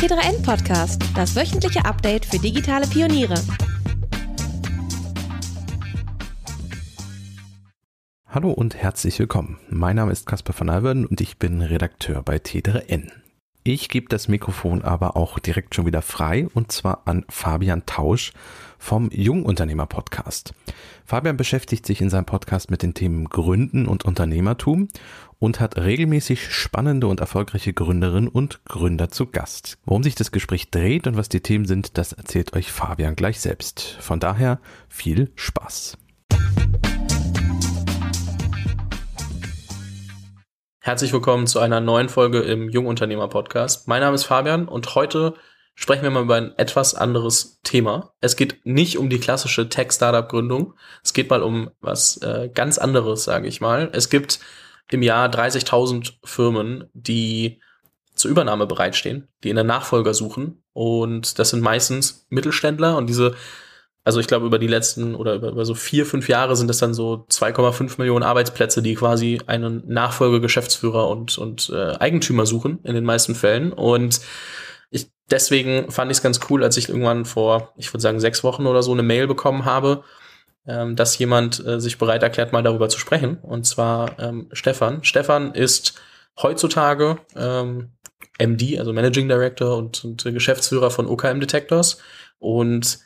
T3N Podcast, das wöchentliche Update für digitale Pioniere. Hallo und herzlich willkommen. Mein Name ist Caspar von Alverden und ich bin Redakteur bei T3N. Ich gebe das Mikrofon aber auch direkt schon wieder frei und zwar an Fabian Tausch vom Jungunternehmer Podcast. Fabian beschäftigt sich in seinem Podcast mit den Themen Gründen und Unternehmertum und hat regelmäßig spannende und erfolgreiche Gründerinnen und Gründer zu Gast. Worum sich das Gespräch dreht und was die Themen sind, das erzählt euch Fabian gleich selbst. Von daher viel Spaß. Herzlich willkommen zu einer neuen Folge im Jungunternehmer Podcast. Mein Name ist Fabian und heute sprechen wir mal über ein etwas anderes Thema. Es geht nicht um die klassische Tech-Startup-Gründung. Es geht mal um was äh, ganz anderes, sage ich mal. Es gibt im Jahr 30.000 Firmen, die zur Übernahme bereitstehen, die in der Nachfolger suchen. Und das sind meistens Mittelständler und diese also ich glaube, über die letzten oder über, über so vier, fünf Jahre sind es dann so 2,5 Millionen Arbeitsplätze, die quasi einen Nachfolgegeschäftsführer und, und äh, Eigentümer suchen in den meisten Fällen. Und ich, deswegen fand ich es ganz cool, als ich irgendwann vor, ich würde sagen, sechs Wochen oder so eine Mail bekommen habe, ähm, dass jemand äh, sich bereit erklärt, mal darüber zu sprechen. Und zwar ähm, Stefan. Stefan ist heutzutage ähm, MD, also Managing Director und, und Geschäftsführer von OKM Detectors. Und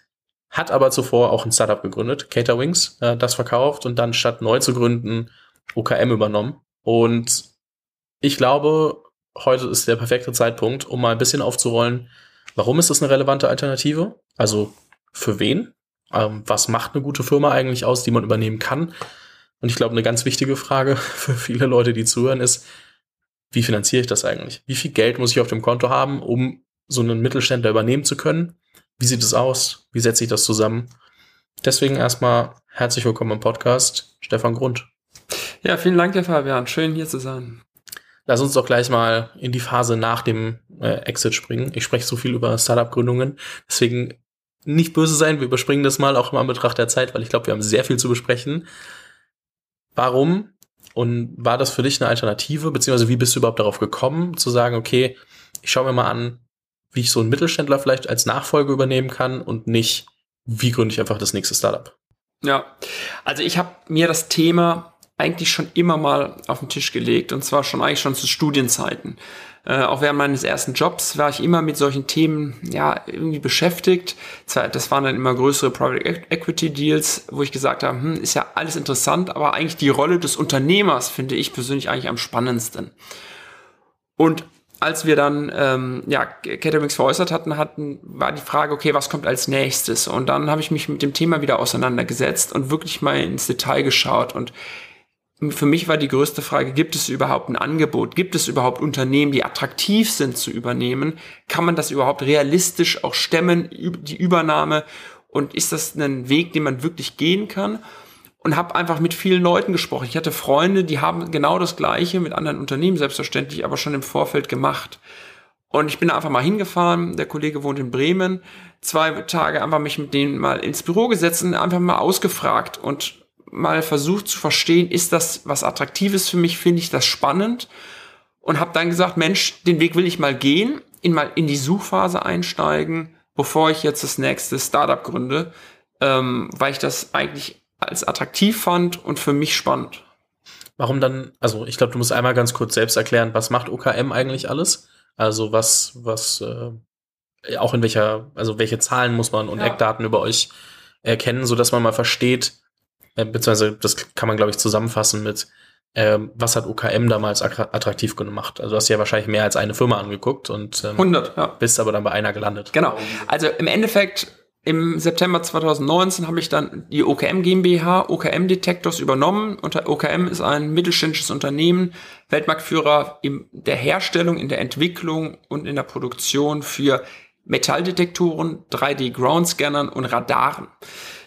hat aber zuvor auch ein Startup gegründet, Caterwings, äh, das verkauft und dann statt neu zu gründen OKM übernommen. Und ich glaube, heute ist der perfekte Zeitpunkt, um mal ein bisschen aufzurollen, warum ist das eine relevante Alternative? Also für wen? Ähm, was macht eine gute Firma eigentlich aus, die man übernehmen kann? Und ich glaube, eine ganz wichtige Frage für viele Leute, die zuhören, ist, wie finanziere ich das eigentlich? Wie viel Geld muss ich auf dem Konto haben, um so einen Mittelständler übernehmen zu können? Wie sieht es aus? Wie setze ich das zusammen? Deswegen erstmal herzlich willkommen im Podcast, Stefan Grund. Ja, vielen Dank, Herr Fabian. Schön hier zu sein. Lass uns doch gleich mal in die Phase nach dem äh, Exit springen. Ich spreche so viel über Startup-Gründungen, deswegen nicht böse sein, wir überspringen das mal auch mal in Betracht der Zeit, weil ich glaube, wir haben sehr viel zu besprechen. Warum und war das für dich eine Alternative, beziehungsweise wie bist du überhaupt darauf gekommen, zu sagen, okay, ich schaue mir mal an, wie ich so einen Mittelständler vielleicht als Nachfolge übernehmen kann und nicht, wie gründe ich einfach das nächste Startup. Ja, also ich habe mir das Thema eigentlich schon immer mal auf den Tisch gelegt und zwar schon eigentlich schon zu Studienzeiten. Äh, auch während meines ersten Jobs war ich immer mit solchen Themen ja irgendwie beschäftigt. Das waren dann immer größere Private Equity Deals, wo ich gesagt habe, hm, ist ja alles interessant, aber eigentlich die Rolle des Unternehmers finde ich persönlich eigentlich am spannendsten. Und als wir dann ähm, ja, Caterings veräußert hatten, hatten, war die Frage, okay, was kommt als nächstes? Und dann habe ich mich mit dem Thema wieder auseinandergesetzt und wirklich mal ins Detail geschaut. Und für mich war die größte Frage, gibt es überhaupt ein Angebot? Gibt es überhaupt Unternehmen, die attraktiv sind zu übernehmen? Kann man das überhaupt realistisch auch stemmen, die Übernahme? Und ist das ein Weg, den man wirklich gehen kann? Und habe einfach mit vielen Leuten gesprochen. Ich hatte Freunde, die haben genau das Gleiche mit anderen Unternehmen selbstverständlich, aber schon im Vorfeld gemacht. Und ich bin einfach mal hingefahren. Der Kollege wohnt in Bremen. Zwei Tage einfach mich mit denen mal ins Büro gesetzt und einfach mal ausgefragt und mal versucht zu verstehen, ist das was Attraktives für mich? Finde ich das spannend? Und habe dann gesagt, Mensch, den Weg will ich mal gehen, in mal in die Suchphase einsteigen, bevor ich jetzt das nächste Startup gründe, ähm, weil ich das eigentlich als attraktiv fand und für mich spannend. Warum dann, also ich glaube, du musst einmal ganz kurz selbst erklären, was macht OKM eigentlich alles? Also was, was, äh, auch in welcher, also welche Zahlen muss man und ja. Eckdaten über euch erkennen, so dass man mal versteht, äh, beziehungsweise das kann man, glaube ich, zusammenfassen mit, äh, was hat OKM damals attraktiv gemacht? Also du hast ja wahrscheinlich mehr als eine Firma angeguckt und ähm, 100, ja. bist aber dann bei einer gelandet. Genau. Also im Endeffekt im September 2019 habe ich dann die OKM GmbH, OKM Detectors übernommen. Und OKM ist ein mittelständisches Unternehmen, Weltmarktführer in der Herstellung, in der Entwicklung und in der Produktion für Metalldetektoren, 3D-Ground-Scannern und Radaren.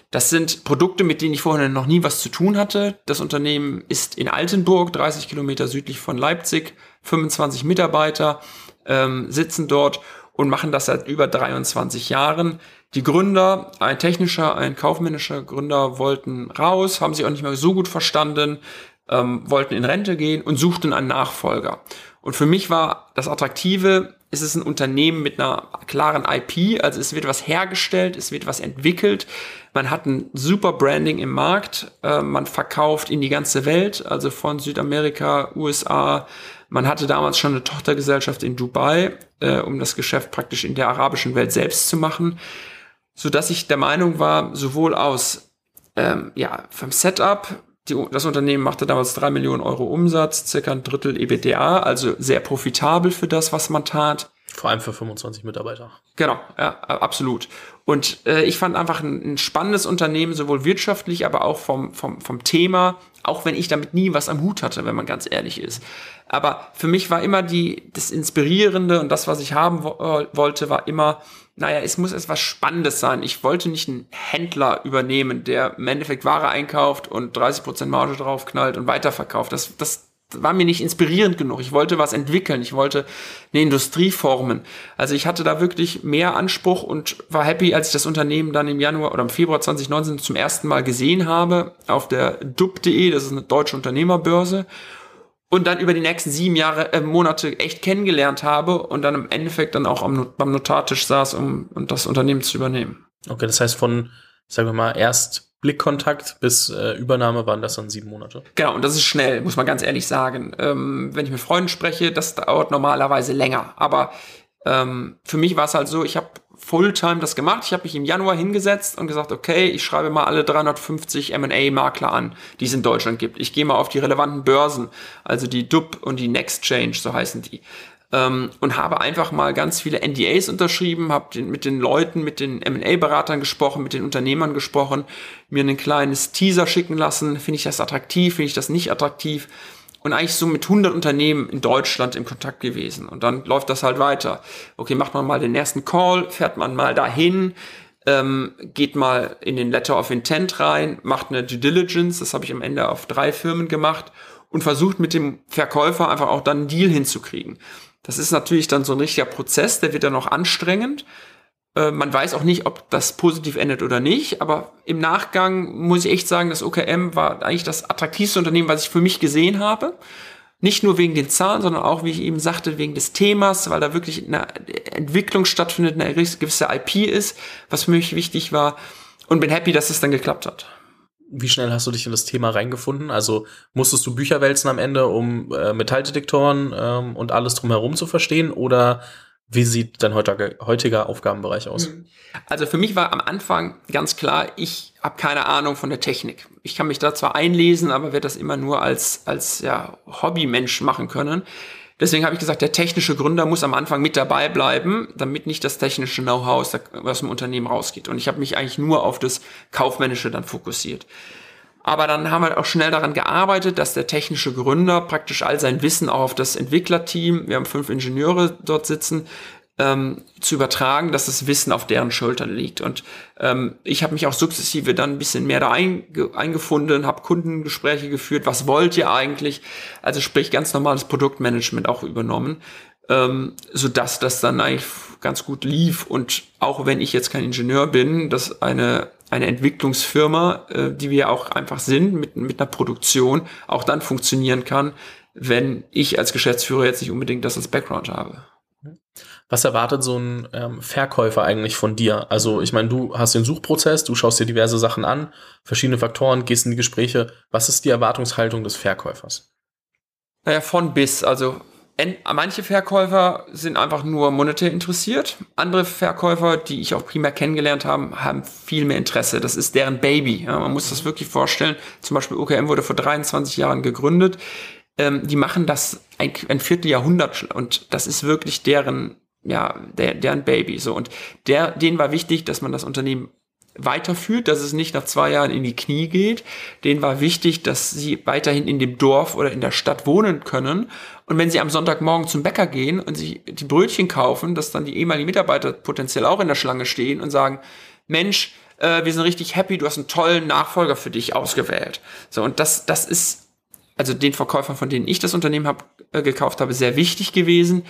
Das sind Produkte, mit denen ich vorher noch nie was zu tun hatte. Das Unternehmen ist in Altenburg, 30 Kilometer südlich von Leipzig, 25 Mitarbeiter ähm, sitzen dort und machen das seit über 23 Jahren. Die Gründer, ein technischer, ein kaufmännischer Gründer, wollten raus, haben sich auch nicht mehr so gut verstanden, ähm, wollten in Rente gehen und suchten einen Nachfolger. Und für mich war das Attraktive, es ist ein Unternehmen mit einer klaren IP, also es wird was hergestellt, es wird was entwickelt, man hat ein super Branding im Markt, äh, man verkauft in die ganze Welt, also von Südamerika, USA. Man hatte damals schon eine Tochtergesellschaft in Dubai, äh, um das Geschäft praktisch in der arabischen Welt selbst zu machen, so dass ich der Meinung war, sowohl aus ähm, ja vom Setup die, das Unternehmen machte damals drei Millionen Euro Umsatz, circa ein Drittel EBTA, also sehr profitabel für das, was man tat. Vor allem für 25 Mitarbeiter. Genau, ja, absolut. Und äh, ich fand einfach ein, ein, spannendes Unternehmen, sowohl wirtschaftlich, aber auch vom, vom, vom Thema, auch wenn ich damit nie was am Hut hatte, wenn man ganz ehrlich ist. Aber für mich war immer die, das Inspirierende und das, was ich haben wo äh, wollte, war immer, naja, es muss etwas Spannendes sein. Ich wollte nicht einen Händler übernehmen, der im Endeffekt Ware einkauft und 30% Marge draufknallt und weiterverkauft. Das, das, war mir nicht inspirierend genug. Ich wollte was entwickeln. Ich wollte eine Industrie formen. Also ich hatte da wirklich mehr Anspruch und war happy, als ich das Unternehmen dann im Januar oder im Februar 2019 zum ersten Mal gesehen habe auf der dub.de. Das ist eine deutsche Unternehmerbörse. Und dann über die nächsten sieben Jahre, äh, Monate echt kennengelernt habe und dann im Endeffekt dann auch am, beim Notartisch saß, um, um das Unternehmen zu übernehmen. Okay, das heißt von, sagen wir mal, erst Blickkontakt bis äh, Übernahme waren das dann sieben Monate. Genau, und das ist schnell, muss man ganz ehrlich sagen. Ähm, wenn ich mit Freunden spreche, das dauert normalerweise länger. Aber ähm, für mich war es halt so, ich habe Fulltime das gemacht. Ich habe mich im Januar hingesetzt und gesagt, okay, ich schreibe mal alle 350 M&A-Makler an, die es in Deutschland gibt. Ich gehe mal auf die relevanten Börsen, also die DUB und die Nextchange, so heißen die ähm, und habe einfach mal ganz viele NDAs unterschrieben, habe mit den Leuten, mit den M&A-Beratern gesprochen, mit den Unternehmern gesprochen, mir ein kleines Teaser schicken lassen, finde ich das attraktiv, finde ich das nicht attraktiv und eigentlich so mit 100 Unternehmen in Deutschland im Kontakt gewesen und dann läuft das halt weiter. Okay, macht man mal den ersten Call, fährt man mal dahin, ähm, geht mal in den Letter of Intent rein, macht eine Due Diligence, das habe ich am Ende auf drei Firmen gemacht und versucht mit dem Verkäufer einfach auch dann einen Deal hinzukriegen. Das ist natürlich dann so ein richtiger Prozess, der wird dann auch anstrengend. Äh, man weiß auch nicht, ob das positiv endet oder nicht, aber im Nachgang muss ich echt sagen, das OKM war eigentlich das attraktivste Unternehmen, was ich für mich gesehen habe. Nicht nur wegen den Zahlen, sondern auch, wie ich eben sagte, wegen des Themas, weil da wirklich eine Entwicklung stattfindet, eine gewisse IP ist, was für mich wichtig war. Und bin happy, dass es dann geklappt hat wie schnell hast du dich in das Thema reingefunden? Also musstest du Bücher wälzen am Ende, um äh, Metalldetektoren ähm, und alles drumherum zu verstehen? Oder wie sieht dein heutiger, heutiger Aufgabenbereich aus? Hm. Also für mich war am Anfang ganz klar, ich habe keine Ahnung von der Technik. Ich kann mich da zwar einlesen, aber werde das immer nur als, als ja, Hobbymensch machen können. Deswegen habe ich gesagt, der technische Gründer muss am Anfang mit dabei bleiben, damit nicht das technische Know-how aus, dem Unternehmen rausgeht. Und ich habe mich eigentlich nur auf das Kaufmännische dann fokussiert. Aber dann haben wir auch schnell daran gearbeitet, dass der technische Gründer praktisch all sein Wissen auch auf das Entwicklerteam, wir haben fünf Ingenieure dort sitzen, ähm, zu übertragen, dass das Wissen auf deren Schultern liegt. Und ähm, ich habe mich auch sukzessive dann ein bisschen mehr da einge eingefunden, habe Kundengespräche geführt, was wollt ihr eigentlich? Also sprich ganz normales Produktmanagement auch übernommen, ähm, so dass das dann eigentlich ganz gut lief. Und auch wenn ich jetzt kein Ingenieur bin, dass eine eine Entwicklungsfirma, äh, die wir auch einfach sind, mit, mit einer Produktion, auch dann funktionieren kann, wenn ich als Geschäftsführer jetzt nicht unbedingt das als Background habe. Was erwartet so ein ähm, Verkäufer eigentlich von dir? Also ich meine, du hast den Suchprozess, du schaust dir diverse Sachen an, verschiedene Faktoren, gehst in die Gespräche. Was ist die Erwartungshaltung des Verkäufers? Naja, von bis. Also manche Verkäufer sind einfach nur monetär interessiert. Andere Verkäufer, die ich auch primär kennengelernt habe, haben viel mehr Interesse. Das ist deren Baby. Ja, man muss das wirklich vorstellen. Zum Beispiel OKM wurde vor 23 Jahren gegründet ähm, die machen das ein, ein Vierteljahrhundert und das ist wirklich deren, ja, der, deren Baby. So und der, denen war wichtig, dass man das Unternehmen weiterführt, dass es nicht nach zwei Jahren in die Knie geht. Denen war wichtig, dass sie weiterhin in dem Dorf oder in der Stadt wohnen können. Und wenn sie am Sonntagmorgen zum Bäcker gehen und sich die Brötchen kaufen, dass dann die ehemaligen Mitarbeiter potenziell auch in der Schlange stehen und sagen, Mensch, äh, wir sind richtig happy, du hast einen tollen Nachfolger für dich ausgewählt. So, und das, das ist also den Verkäufern, von denen ich das Unternehmen hab, äh, gekauft habe, sehr wichtig gewesen,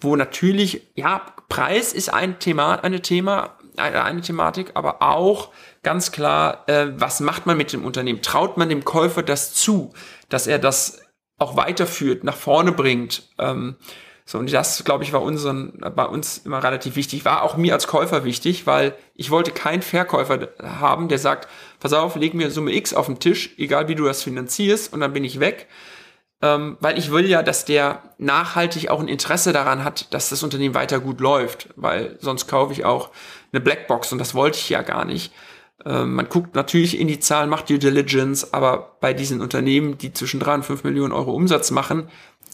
wo natürlich, ja, Preis ist ein Thema, eine Thema, eine, eine Thematik, aber auch ganz klar, äh, was macht man mit dem Unternehmen? Traut man dem Käufer das zu, dass er das auch weiterführt, nach vorne bringt? Ähm, So, und das, glaube ich, war unseren, bei uns immer relativ wichtig, war auch mir als Käufer wichtig, weil ich wollte keinen Verkäufer haben, der sagt, pass auf, leg mir Summe X auf den Tisch, egal wie du das finanzierst, und dann bin ich weg. Ähm, weil ich will ja, dass der nachhaltig auch ein Interesse daran hat, dass das Unternehmen weiter gut läuft, weil sonst kaufe ich auch eine Blackbox und das wollte ich ja gar nicht. Ähm, man guckt natürlich in die Zahlen, macht Due Diligence, aber bei diesen Unternehmen, die zwischen drei und fünf Millionen Euro Umsatz machen,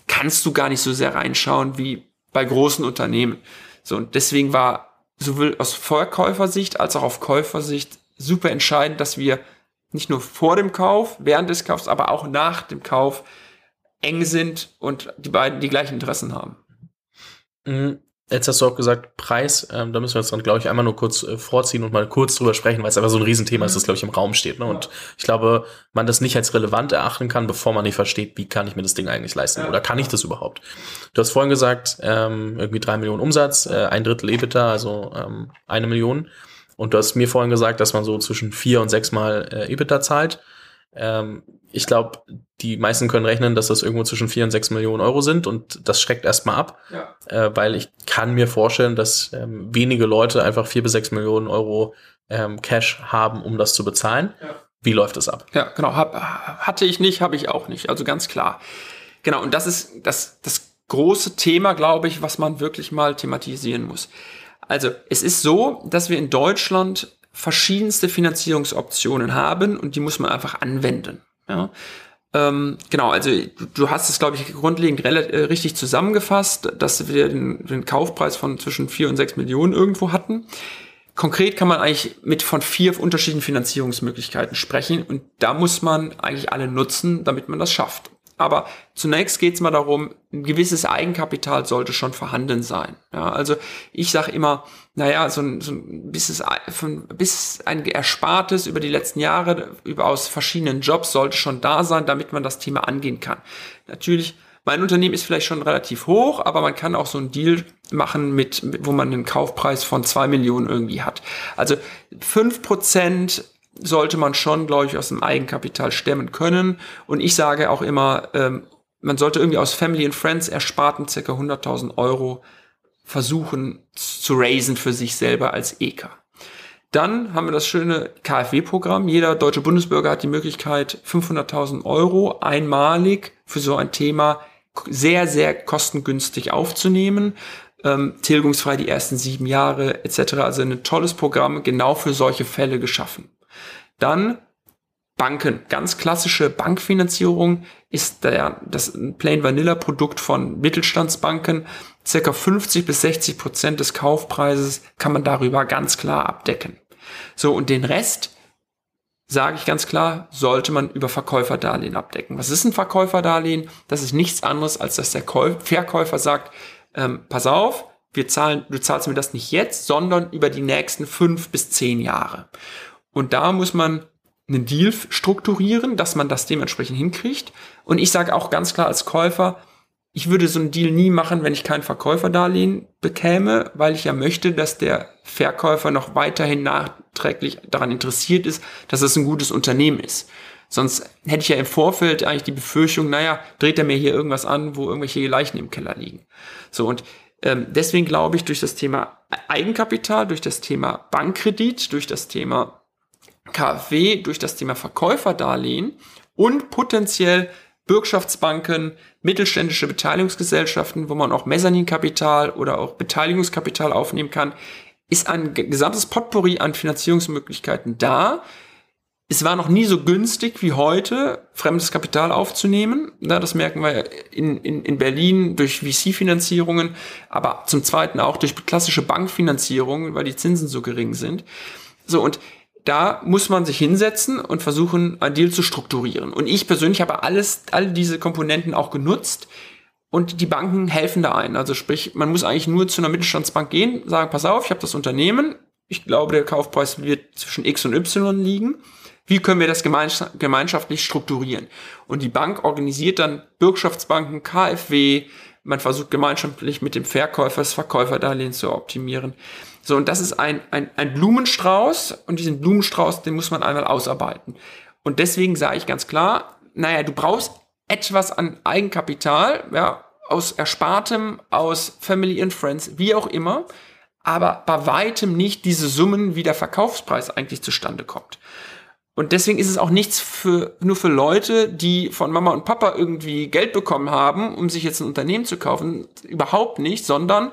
kannst du gar nicht so sehr reinschauen wie bei großen Unternehmen. So, und deswegen war sowohl aus Verkäufersicht als auch auf Käufersicht super entscheidend, dass wir nicht nur vor dem Kauf, während des Kaufs, aber auch nach dem Kauf eng sind und die beiden die gleichen Interessen haben. Mhm. Jetzt hast du auch gesagt, Preis, ähm, da müssen wir jetzt dann, glaube ich, einmal nur kurz äh, vorziehen und mal kurz drüber sprechen, weil es einfach so ein Riesenthema ist, das, glaube ich, im Raum steht. Ne? Und ja. ich glaube, man das nicht als relevant erachten kann, bevor man nicht versteht, wie kann ich mir das Ding eigentlich leisten ja. oder kann ich das überhaupt? Du hast vorhin gesagt, ähm, irgendwie drei Millionen Umsatz, äh, ein Drittel EBITDA, also ähm, eine Million. Und du hast mir vorhin gesagt, dass man so zwischen vier und sechs Mal äh, EBITDA zahlt. Ähm, ich glaube, die meisten können rechnen, dass das irgendwo zwischen 4 und 6 Millionen Euro sind und das schreckt erstmal ab, ja. äh, weil ich kann mir vorstellen, dass ähm, wenige Leute einfach 4 bis 6 Millionen Euro ähm, Cash haben, um das zu bezahlen. Ja. Wie läuft das ab? Ja, genau. Hab, hatte ich nicht, habe ich auch nicht. Also ganz klar. Genau, und das ist das, das große Thema, glaube ich, was man wirklich mal thematisieren muss. Also es ist so, dass wir in Deutschland verschiedenste Finanzierungsoptionen haben und die muss man einfach anwenden. Ja. Ähm, genau, also du, hast es, glaube ich, grundlegend äh, richtig zusammengefasst, dass wir den, den Kaufpreis von zwischen vier und sechs Millionen irgendwo hatten. Konkret kann man eigentlich mit von vier unterschiedlichen Finanzierungsmöglichkeiten sprechen und da muss man eigentlich alle nutzen, damit man das schafft. Aber zunächst geht es mal darum, ein gewisses Eigenkapital sollte schon vorhanden sein. Ja, also ich sage immer, naja, so ein, so ein bis, bis ein Erspartes über die letzten Jahre über aus verschiedenen Jobs sollte schon da sein, damit man das Thema angehen kann. Natürlich, mein Unternehmen ist vielleicht schon relativ hoch, aber man kann auch so einen Deal machen mit, wo man einen Kaufpreis von zwei Millionen irgendwie hat. Also fünf Prozent sollte man schon, glaube ich, aus dem Eigenkapital stemmen können. Und ich sage auch immer, ähm, man sollte irgendwie aus Family and Friends ersparten circa 100.000 Euro versuchen zu raisen für sich selber als EK. Dann haben wir das schöne KfW-Programm. Jeder deutsche Bundesbürger hat die Möglichkeit, 500.000 Euro einmalig für so ein Thema sehr, sehr kostengünstig aufzunehmen. Ähm, tilgungsfrei die ersten sieben Jahre etc. Also ein tolles Programm genau für solche Fälle geschaffen. Dann Banken. Ganz klassische Bankfinanzierung ist der, das Plain Vanilla Produkt von Mittelstandsbanken. Circa 50 bis 60 Prozent des Kaufpreises kann man darüber ganz klar abdecken. So, und den Rest, sage ich ganz klar, sollte man über Verkäuferdarlehen abdecken. Was ist ein Verkäuferdarlehen? Das ist nichts anderes, als dass der Verkäufer sagt, ähm, pass auf, wir zahlen, du zahlst mir das nicht jetzt, sondern über die nächsten fünf bis zehn Jahre. Und da muss man einen Deal strukturieren, dass man das dementsprechend hinkriegt. Und ich sage auch ganz klar als Käufer, ich würde so einen Deal nie machen, wenn ich kein Verkäuferdarlehen bekäme, weil ich ja möchte, dass der Verkäufer noch weiterhin nachträglich daran interessiert ist, dass es ein gutes Unternehmen ist. Sonst hätte ich ja im Vorfeld eigentlich die Befürchtung, naja, dreht er mir hier irgendwas an, wo irgendwelche Leichen im Keller liegen. So, und ähm, deswegen glaube ich, durch das Thema Eigenkapital, durch das Thema Bankkredit, durch das Thema KfW durch das Thema Verkäuferdarlehen und potenziell Bürgschaftsbanken, mittelständische Beteiligungsgesellschaften, wo man auch Mezzaninkapital oder auch Beteiligungskapital aufnehmen kann, ist ein gesamtes Potpourri an Finanzierungsmöglichkeiten da. Es war noch nie so günstig wie heute, fremdes Kapital aufzunehmen. Das merken wir in, in, in Berlin durch VC-Finanzierungen, aber zum Zweiten auch durch klassische Bankfinanzierungen, weil die Zinsen so gering sind. So, und da muss man sich hinsetzen und versuchen, ein Deal zu strukturieren. Und ich persönlich habe alles, all diese Komponenten auch genutzt und die Banken helfen da ein. Also sprich, man muss eigentlich nur zu einer Mittelstandsbank gehen, sagen, pass auf, ich habe das Unternehmen, ich glaube, der Kaufpreis wird zwischen X und Y liegen. Wie können wir das gemeinschaftlich strukturieren? Und die Bank organisiert dann Bürgschaftsbanken, KfW, man versucht gemeinschaftlich mit dem Verkäufer das Verkäuferdarlehen zu optimieren. So, und das ist ein, ein, ein Blumenstrauß und diesen Blumenstrauß, den muss man einmal ausarbeiten. Und deswegen sage ich ganz klar, naja, du brauchst etwas an Eigenkapital, ja, aus Erspartem, aus Family and Friends, wie auch immer, aber bei weitem nicht diese Summen, wie der Verkaufspreis eigentlich zustande kommt. Und deswegen ist es auch nichts für, nur für Leute, die von Mama und Papa irgendwie Geld bekommen haben, um sich jetzt ein Unternehmen zu kaufen. Überhaupt nicht, sondern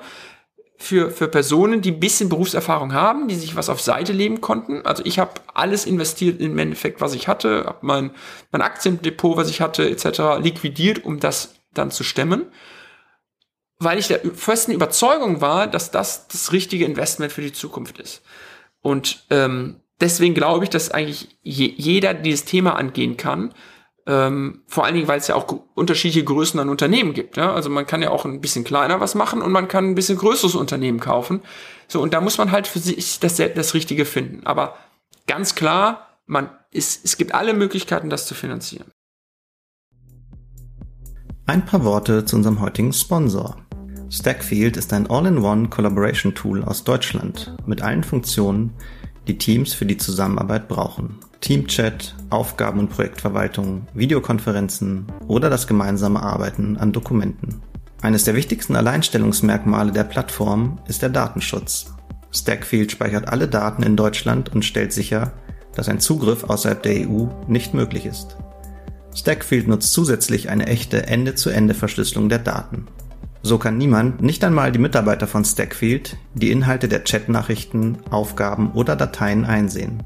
für, für Personen, die ein bisschen Berufserfahrung haben, die sich was auf Seite leben konnten. Also ich habe alles investiert im Endeffekt, was ich hatte, habe mein, mein Aktiendepot, was ich hatte, etc. liquidiert, um das dann zu stemmen, weil ich der festen Überzeugung war, dass das das richtige Investment für die Zukunft ist. Und ähm, deswegen glaube ich, dass eigentlich je, jeder dieses Thema angehen kann, ähm, vor allen Dingen, weil es ja auch unterschiedliche Größen an Unternehmen gibt. Ja? Also man kann ja auch ein bisschen kleiner was machen und man kann ein bisschen größeres Unternehmen kaufen. So, und da muss man halt für sich das, das Richtige finden. Aber ganz klar, man, ist, es gibt alle Möglichkeiten, das zu finanzieren. Ein paar Worte zu unserem heutigen Sponsor. Stackfield ist ein All-in-One Collaboration Tool aus Deutschland mit allen Funktionen, die Teams für die Zusammenarbeit brauchen. Teamchat, Aufgaben- und Projektverwaltung, Videokonferenzen oder das gemeinsame Arbeiten an Dokumenten. Eines der wichtigsten Alleinstellungsmerkmale der Plattform ist der Datenschutz. Stackfield speichert alle Daten in Deutschland und stellt sicher, dass ein Zugriff außerhalb der EU nicht möglich ist. Stackfield nutzt zusätzlich eine echte Ende-zu-Ende-Verschlüsselung der Daten. So kann niemand, nicht einmal die Mitarbeiter von Stackfield, die Inhalte der Chatnachrichten, Aufgaben oder Dateien einsehen.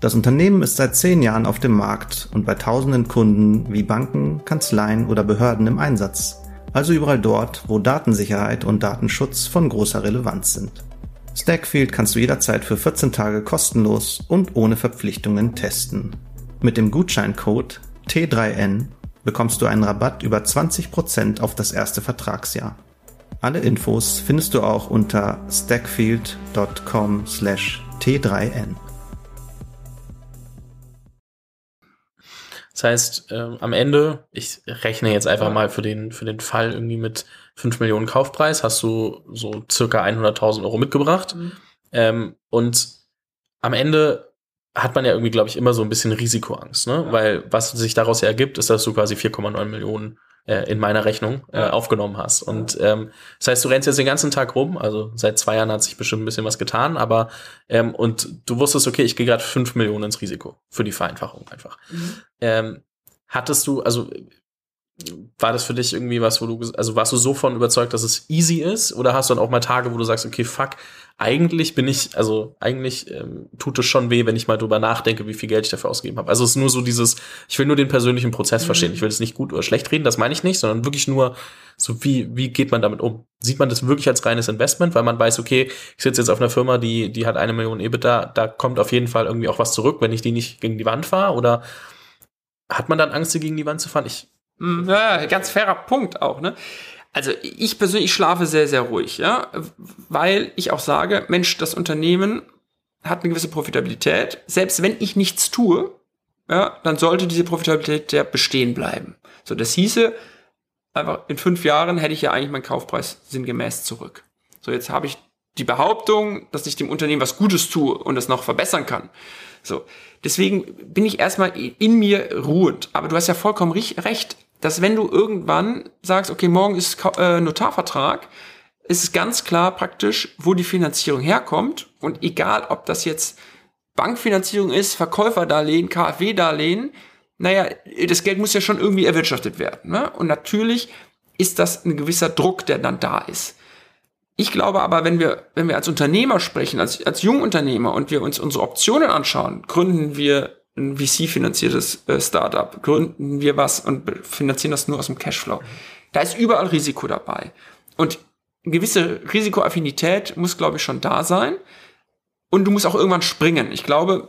Das Unternehmen ist seit zehn Jahren auf dem Markt und bei tausenden Kunden wie Banken, Kanzleien oder Behörden im Einsatz, also überall dort, wo Datensicherheit und Datenschutz von großer Relevanz sind. Stackfield kannst du jederzeit für 14 Tage kostenlos und ohne Verpflichtungen testen. Mit dem Gutscheincode T3N bekommst du einen Rabatt über 20% auf das erste Vertragsjahr. Alle Infos findest du auch unter stackfield.com/t3n. Das heißt, äh, am Ende, ich rechne jetzt einfach mal für den, für den Fall irgendwie mit 5 Millionen Kaufpreis, hast du so circa 100.000 Euro mitgebracht. Mhm. Ähm, und am Ende hat man ja irgendwie, glaube ich, immer so ein bisschen Risikoangst, ne? Ja. Weil was sich daraus ja ergibt, ist, dass du quasi 4,9 Millionen in meiner Rechnung äh, aufgenommen hast. Und ähm, das heißt, du rennst jetzt den ganzen Tag rum, also seit zwei Jahren hat sich bestimmt ein bisschen was getan, aber ähm, und du wusstest, okay, ich gehe gerade 5 Millionen ins Risiko für die Vereinfachung einfach. Mhm. Ähm, hattest du, also war das für dich irgendwie was, wo du, also warst du so von überzeugt, dass es easy ist? Oder hast du dann auch mal Tage, wo du sagst, okay, fuck, eigentlich bin ich, also eigentlich ähm, tut es schon weh, wenn ich mal drüber nachdenke, wie viel Geld ich dafür ausgegeben habe. Also es ist nur so dieses, ich will nur den persönlichen Prozess mhm. verstehen. Ich will es nicht gut oder schlecht reden, das meine ich nicht, sondern wirklich nur so, wie, wie geht man damit um? Sieht man das wirklich als reines Investment, weil man weiß, okay, ich sitze jetzt auf einer Firma, die, die hat eine Million EBITDA, da kommt auf jeden Fall irgendwie auch was zurück, wenn ich die nicht gegen die Wand fahre? Oder hat man dann Angst, sie gegen die Wand zu fahren? Ich. Ja, ganz fairer Punkt auch, ne? Also ich persönlich schlafe sehr, sehr ruhig, ja, weil ich auch sage, Mensch, das Unternehmen hat eine gewisse Profitabilität. Selbst wenn ich nichts tue, ja, dann sollte diese Profitabilität ja bestehen bleiben. So, das hieße, einfach in fünf Jahren hätte ich ja eigentlich meinen Kaufpreis sinngemäß zurück. So, jetzt habe ich die Behauptung, dass ich dem Unternehmen was Gutes tue und es noch verbessern kann. So, deswegen bin ich erstmal in mir ruhend. Aber du hast ja vollkommen recht dass wenn du irgendwann sagst, okay, morgen ist äh, Notarvertrag, ist es ganz klar praktisch, wo die Finanzierung herkommt. Und egal, ob das jetzt Bankfinanzierung ist, Verkäuferdarlehen, KfW-Darlehen, naja, das Geld muss ja schon irgendwie erwirtschaftet werden. Ne? Und natürlich ist das ein gewisser Druck, der dann da ist. Ich glaube aber, wenn wir, wenn wir als Unternehmer sprechen, als, als Jungunternehmer und wir uns unsere Optionen anschauen, gründen wir ein VC-finanziertes äh, Startup, gründen wir was und finanzieren das nur aus dem Cashflow. Da ist überall Risiko dabei. Und gewisse Risikoaffinität muss, glaube ich, schon da sein. Und du musst auch irgendwann springen. Ich glaube,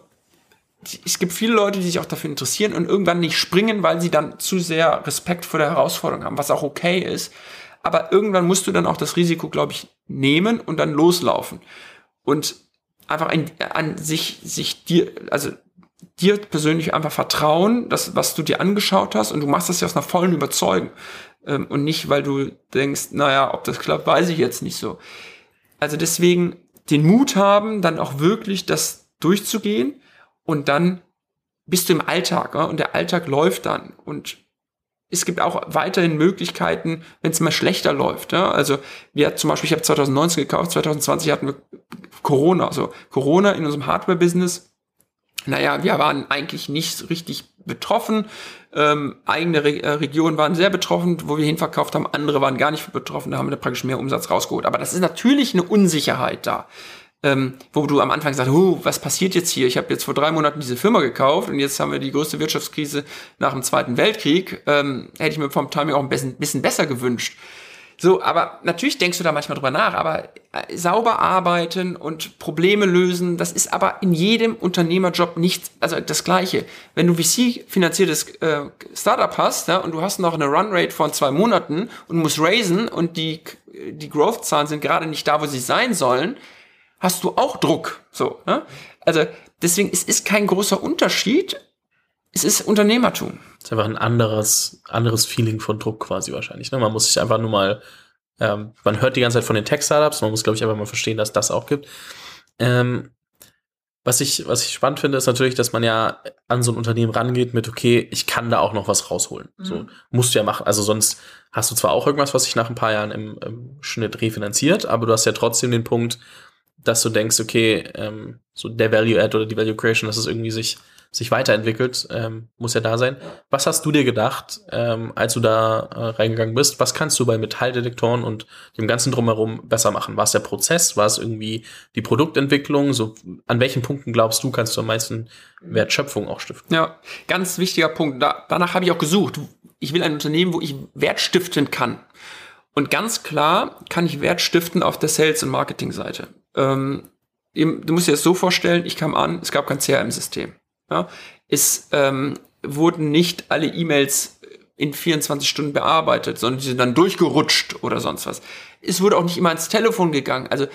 es gibt viele Leute, die sich auch dafür interessieren und irgendwann nicht springen, weil sie dann zu sehr Respekt vor der Herausforderung haben, was auch okay ist. Aber irgendwann musst du dann auch das Risiko, glaube ich, nehmen und dann loslaufen. Und einfach ein, an sich, sich dir, also dir persönlich einfach vertrauen, das, was du dir angeschaut hast, und du machst das ja aus einer vollen Überzeugung. Ähm, und nicht, weil du denkst, naja, ob das klappt, weiß ich jetzt nicht so. Also deswegen den Mut haben, dann auch wirklich das durchzugehen und dann bist du im Alltag ja, und der Alltag läuft dann. Und es gibt auch weiterhin Möglichkeiten, wenn es mal schlechter läuft. Ja? Also wir zum Beispiel, ich habe 2019 gekauft, 2020 hatten wir Corona. Also Corona in unserem Hardware-Business. Naja, wir waren eigentlich nicht richtig betroffen. Ähm, eigene Re äh, Regionen waren sehr betroffen, wo wir hinverkauft haben. Andere waren gar nicht betroffen. Da haben wir praktisch mehr Umsatz rausgeholt. Aber das ist natürlich eine Unsicherheit da ähm, wo du am Anfang sagst, oh, was passiert jetzt hier? Ich habe jetzt vor drei Monaten diese Firma gekauft und jetzt haben wir die größte Wirtschaftskrise nach dem Zweiten Weltkrieg. Ähm, hätte ich mir vom Timing auch ein bisschen, bisschen besser gewünscht. So, aber natürlich denkst du da manchmal drüber nach, aber äh, sauber arbeiten und Probleme lösen, das ist aber in jedem Unternehmerjob nicht, also das Gleiche. Wenn du VC-finanziertes äh, Startup hast ja, und du hast noch eine Runrate von zwei Monaten und musst raisen und die, die Growth-Zahlen sind gerade nicht da, wo sie sein sollen, hast du auch Druck. So, ne? Also deswegen, es ist kein großer Unterschied. Es ist Unternehmertum. Es ist einfach ein anderes, anderes Feeling von Druck quasi wahrscheinlich. Ne? Man muss sich einfach nur mal, ähm, man hört die ganze Zeit von den Tech-Startups, man muss, glaube ich, einfach mal verstehen, dass das auch gibt. Ähm, was ich, was ich spannend finde, ist natürlich, dass man ja an so ein Unternehmen rangeht mit, okay, ich kann da auch noch was rausholen. Mhm. So, musst du ja machen. Also sonst hast du zwar auch irgendwas, was sich nach ein paar Jahren im, im Schnitt refinanziert, aber du hast ja trotzdem den Punkt, dass du denkst, okay, ähm, so der Value Add oder die Value Creation, dass es irgendwie sich, sich weiterentwickelt, ähm, muss ja da sein. Was hast du dir gedacht, ähm, als du da äh, reingegangen bist? Was kannst du bei Metalldetektoren und dem ganzen drumherum besser machen? War es der Prozess? War es irgendwie die Produktentwicklung? So, an welchen Punkten glaubst du, kannst du am meisten Wertschöpfung auch stiften? Ja, ganz wichtiger Punkt. Da, danach habe ich auch gesucht. Ich will ein Unternehmen, wo ich Wert stiften kann. Und ganz klar kann ich Wert stiften auf der Sales- und Marketing-Seite. Ähm, du musst dir das so vorstellen, ich kam an, es gab kein CRM-System. Ja? Es ähm, wurden nicht alle E-Mails in 24 Stunden bearbeitet, sondern die sind dann durchgerutscht oder sonst was. Es wurde auch nicht immer ans Telefon gegangen. Also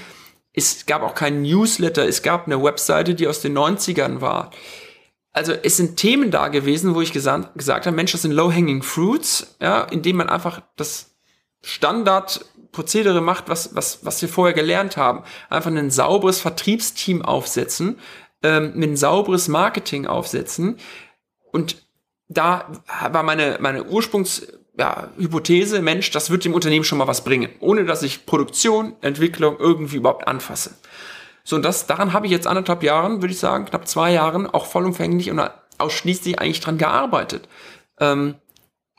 es gab auch keinen Newsletter, es gab eine Webseite, die aus den 90ern war. Also es sind Themen da gewesen, wo ich gesagt, gesagt habe, Mensch, das sind low-hanging fruits, ja, indem man einfach das Standard Prozedere macht, was, was, was wir vorher gelernt haben. Einfach ein sauberes Vertriebsteam aufsetzen, ähm, ein sauberes Marketing aufsetzen. Und da war meine, meine Ursprungs, ja, Mensch, das wird dem Unternehmen schon mal was bringen, ohne dass ich Produktion, Entwicklung irgendwie überhaupt anfasse. So, und das, daran habe ich jetzt anderthalb Jahren, würde ich sagen, knapp zwei Jahren auch vollumfänglich und ausschließlich eigentlich dran gearbeitet. Ähm,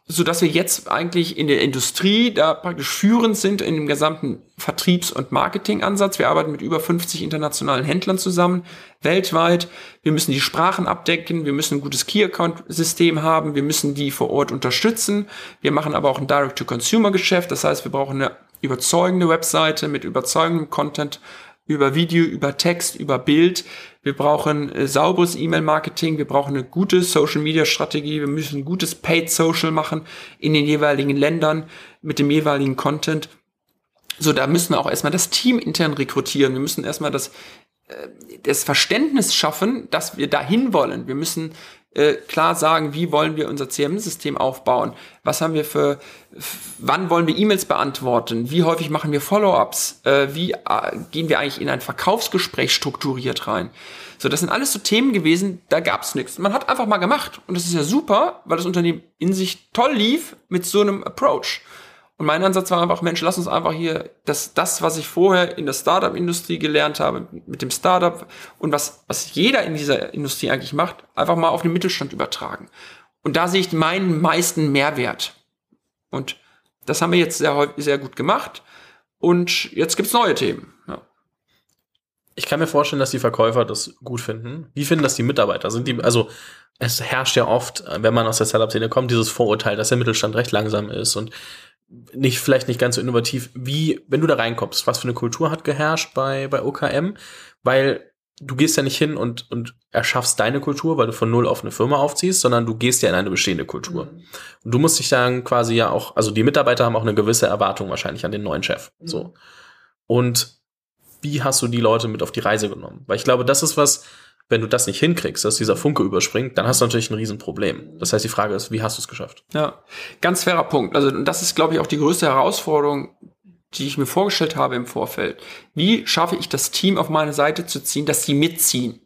so dass wir jetzt eigentlich in der Industrie da praktisch führend sind in dem gesamten Vertriebs- und Marketingansatz. Wir arbeiten mit über 50 internationalen Händlern zusammen, weltweit. Wir müssen die Sprachen abdecken, wir müssen ein gutes Key-Account-System haben, wir müssen die vor Ort unterstützen. Wir machen aber auch ein Direct-to-Consumer-Geschäft, das heißt, wir brauchen eine überzeugende Webseite mit überzeugendem Content über Video, über Text, über Bild. Wir brauchen äh, sauberes E-Mail-Marketing, wir brauchen eine gute Social-Media-Strategie, wir müssen gutes Paid Social machen in den jeweiligen Ländern mit dem jeweiligen Content. So, da müssen wir auch erstmal das Team intern rekrutieren. Wir müssen erstmal das, äh, das Verständnis schaffen, dass wir dahin wollen. Wir müssen äh, klar sagen, wie wollen wir unser CRM-System aufbauen, was haben wir für, wann wollen wir E-Mails beantworten, wie häufig machen wir Follow-ups, äh, wie äh, gehen wir eigentlich in ein Verkaufsgespräch strukturiert rein. So, das sind alles so Themen gewesen, da gab's nichts. Man hat einfach mal gemacht und das ist ja super, weil das Unternehmen in sich toll lief mit so einem Approach. Und mein Ansatz war einfach, Mensch, lass uns einfach hier das, das was ich vorher in der Startup-Industrie gelernt habe, mit dem Startup und was, was jeder in dieser Industrie eigentlich macht, einfach mal auf den Mittelstand übertragen. Und da sehe ich meinen meisten Mehrwert. Und das haben wir jetzt sehr, sehr gut gemacht. Und jetzt gibt's neue Themen. Ja. Ich kann mir vorstellen, dass die Verkäufer das gut finden. Wie finden das die Mitarbeiter? Sind die, also es herrscht ja oft, wenn man aus der Startup-Szene kommt, dieses Vorurteil, dass der Mittelstand recht langsam ist und nicht, vielleicht nicht ganz so innovativ, wie, wenn du da reinkommst, was für eine Kultur hat geherrscht bei, bei OKM, weil du gehst ja nicht hin und, und erschaffst deine Kultur, weil du von null auf eine Firma aufziehst, sondern du gehst ja in eine bestehende Kultur. Mhm. Und du musst dich dann quasi ja auch, also die Mitarbeiter haben auch eine gewisse Erwartung wahrscheinlich an den neuen Chef. Mhm. So. Und wie hast du die Leute mit auf die Reise genommen? Weil ich glaube, das ist was, wenn du das nicht hinkriegst, dass dieser Funke überspringt, dann hast du natürlich ein Riesenproblem. Das heißt, die Frage ist, wie hast du es geschafft? Ja, ganz fairer Punkt. Also das ist, glaube ich, auch die größte Herausforderung, die ich mir vorgestellt habe im Vorfeld. Wie schaffe ich das Team auf meine Seite zu ziehen, dass sie mitziehen?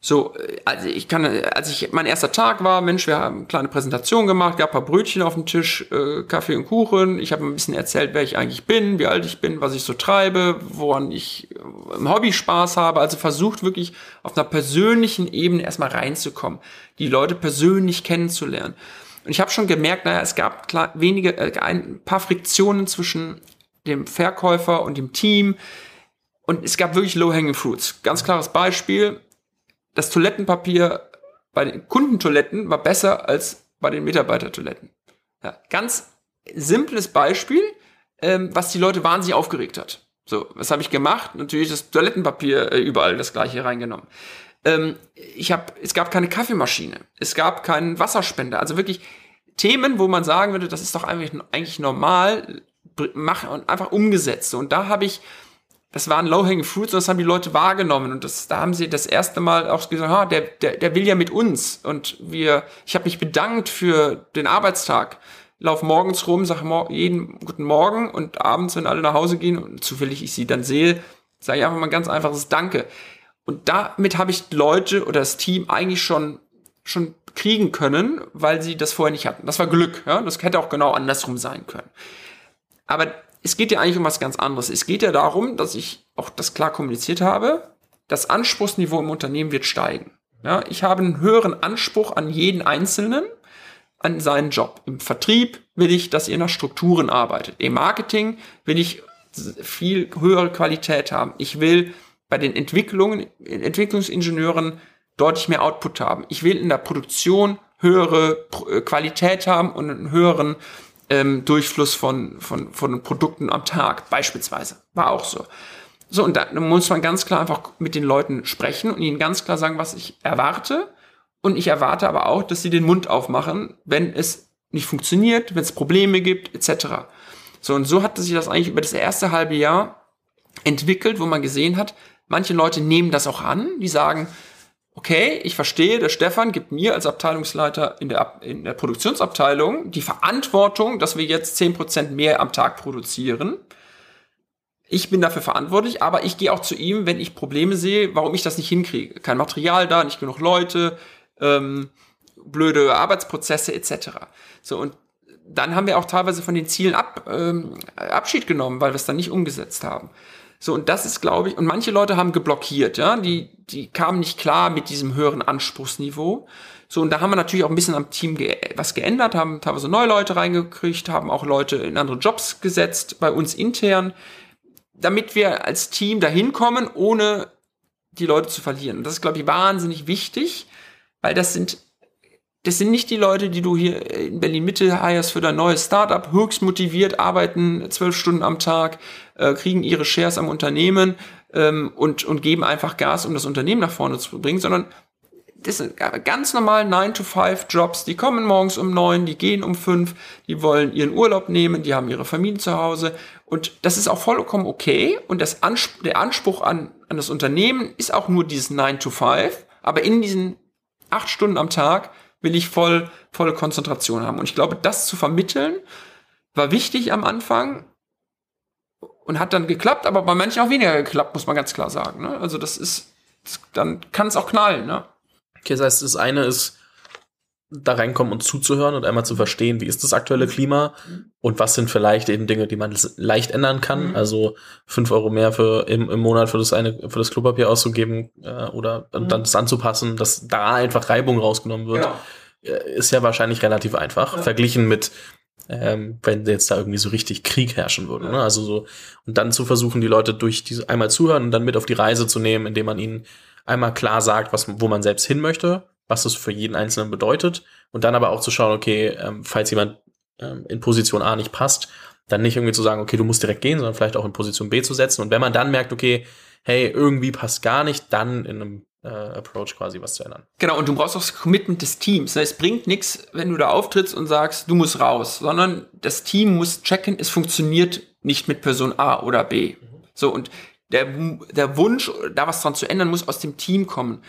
So, also ich kann, als ich mein erster Tag war, Mensch, wir haben eine kleine Präsentation gemacht, gab ein paar Brötchen auf dem Tisch, äh, Kaffee und Kuchen. Ich habe ein bisschen erzählt, wer ich eigentlich bin, wie alt ich bin, was ich so treibe, woran ich äh, im Hobby Spaß habe. Also versucht wirklich auf einer persönlichen Ebene erstmal reinzukommen, die Leute persönlich kennenzulernen. Und ich habe schon gemerkt, naja, es gab klar, wenige, äh, ein paar Friktionen zwischen dem Verkäufer und dem Team. Und es gab wirklich low-hanging fruits. Ganz klares Beispiel das Toilettenpapier bei den Kundentoiletten war besser als bei den Mitarbeitertoiletten. Ja, ganz simples Beispiel, ähm, was die Leute wahnsinnig aufgeregt hat. So, was habe ich gemacht? Natürlich das Toilettenpapier äh, überall das gleiche reingenommen. Ähm, ich habe, es gab keine Kaffeemaschine, es gab keinen Wasserspender. Also wirklich Themen, wo man sagen würde, das ist doch eigentlich, eigentlich normal, mach, und einfach umgesetzt. Und da habe ich das waren low-hanging fruits und das haben die Leute wahrgenommen und das, da haben sie das erste Mal auch gesagt, ha, der, der, der will ja mit uns und wir, ich habe mich bedankt für den Arbeitstag, lauf morgens rum, sag mor jeden guten Morgen und abends, wenn alle nach Hause gehen und zufällig ich sie dann sehe, sage ich einfach mal ein ganz einfaches Danke. Und damit habe ich Leute oder das Team eigentlich schon schon kriegen können, weil sie das vorher nicht hatten. Das war Glück, ja, das hätte auch genau andersrum sein können. Aber es geht ja eigentlich um was ganz anderes. Es geht ja darum, dass ich auch das klar kommuniziert habe, das Anspruchsniveau im Unternehmen wird steigen. Ja, ich habe einen höheren Anspruch an jeden Einzelnen, an seinen Job. Im Vertrieb will ich, dass ihr nach Strukturen arbeitet. Im Marketing will ich viel höhere Qualität haben. Ich will bei den Entwicklungen, Entwicklungsingenieuren deutlich mehr Output haben. Ich will in der Produktion höhere äh, Qualität haben und einen höheren ähm, Durchfluss von, von, von Produkten am Tag, beispielsweise. War auch so. So, und da muss man ganz klar einfach mit den Leuten sprechen und ihnen ganz klar sagen, was ich erwarte. Und ich erwarte aber auch, dass sie den Mund aufmachen, wenn es nicht funktioniert, wenn es Probleme gibt, etc. So, und so hat sich das eigentlich über das erste halbe Jahr entwickelt, wo man gesehen hat, manche Leute nehmen das auch an, die sagen, okay, ich verstehe, der Stefan gibt mir als Abteilungsleiter in der, in der Produktionsabteilung die Verantwortung, dass wir jetzt zehn Prozent mehr am Tag produzieren. Ich bin dafür verantwortlich, aber ich gehe auch zu ihm, wenn ich Probleme sehe, warum ich das nicht hinkriege. Kein Material da, nicht genug Leute, ähm, blöde Arbeitsprozesse etc. So, und dann haben wir auch teilweise von den Zielen ab, ähm, Abschied genommen, weil wir es dann nicht umgesetzt haben. So, und das ist, glaube ich, und manche Leute haben geblockiert, ja, die, die kamen nicht klar mit diesem höheren Anspruchsniveau. So, und da haben wir natürlich auch ein bisschen am Team ge was geändert, haben teilweise neue Leute reingekriegt, haben auch Leute in andere Jobs gesetzt, bei uns intern, damit wir als Team dahin kommen, ohne die Leute zu verlieren. Und das ist, glaube ich, wahnsinnig wichtig, weil das sind das sind nicht die Leute, die du hier in Berlin Mitte hirest für dein neues Startup, höchst motiviert, arbeiten zwölf Stunden am Tag, äh, kriegen ihre Shares am Unternehmen ähm, und, und geben einfach Gas, um das Unternehmen nach vorne zu bringen, sondern das sind ganz normal 9-to-5-Jobs, die kommen morgens um 9, die gehen um 5, die wollen ihren Urlaub nehmen, die haben ihre Familie zu Hause. Und das ist auch vollkommen okay. Und das Anspruch, der Anspruch an, an das Unternehmen ist auch nur dieses 9-to-5, aber in diesen acht Stunden am Tag will ich voll, volle Konzentration haben. Und ich glaube, das zu vermitteln, war wichtig am Anfang und hat dann geklappt, aber bei manchen auch weniger geklappt, muss man ganz klar sagen. Ne? Also das ist, das, dann kann es auch knallen. Ne? Okay, das heißt, das eine ist, da reinkommen und zuzuhören und einmal zu verstehen, wie ist das aktuelle Klima und was sind vielleicht eben Dinge, die man leicht ändern kann. Mhm. Also fünf Euro mehr für im, im Monat für das eine für das Klopapier auszugeben äh, oder mhm. dann das anzupassen, dass da einfach Reibung rausgenommen wird, genau. Äh, ist ja wahrscheinlich relativ einfach ja. verglichen mit ähm, wenn jetzt da irgendwie so richtig Krieg herrschen würde. Ja. Ne? Also so und dann zu versuchen, die Leute durch diese einmal zuhören und dann mit auf die Reise zu nehmen, indem man ihnen einmal klar sagt, was wo man selbst hin möchte was das für jeden Einzelnen bedeutet und dann aber auch zu schauen, okay, ähm, falls jemand ähm, in Position A nicht passt, dann nicht irgendwie zu sagen, okay, du musst direkt gehen, sondern vielleicht auch in Position B zu setzen. Und wenn man dann merkt, okay, hey, irgendwie passt gar nicht, dann in einem äh, Approach quasi was zu ändern. Genau, und du brauchst auch das Commitment des Teams. Es bringt nichts, wenn du da auftrittst und sagst, du musst raus, sondern das Team muss checken, es funktioniert nicht mit Person A oder B. So, und der, der Wunsch, da was dran zu ändern, muss aus dem Team kommen.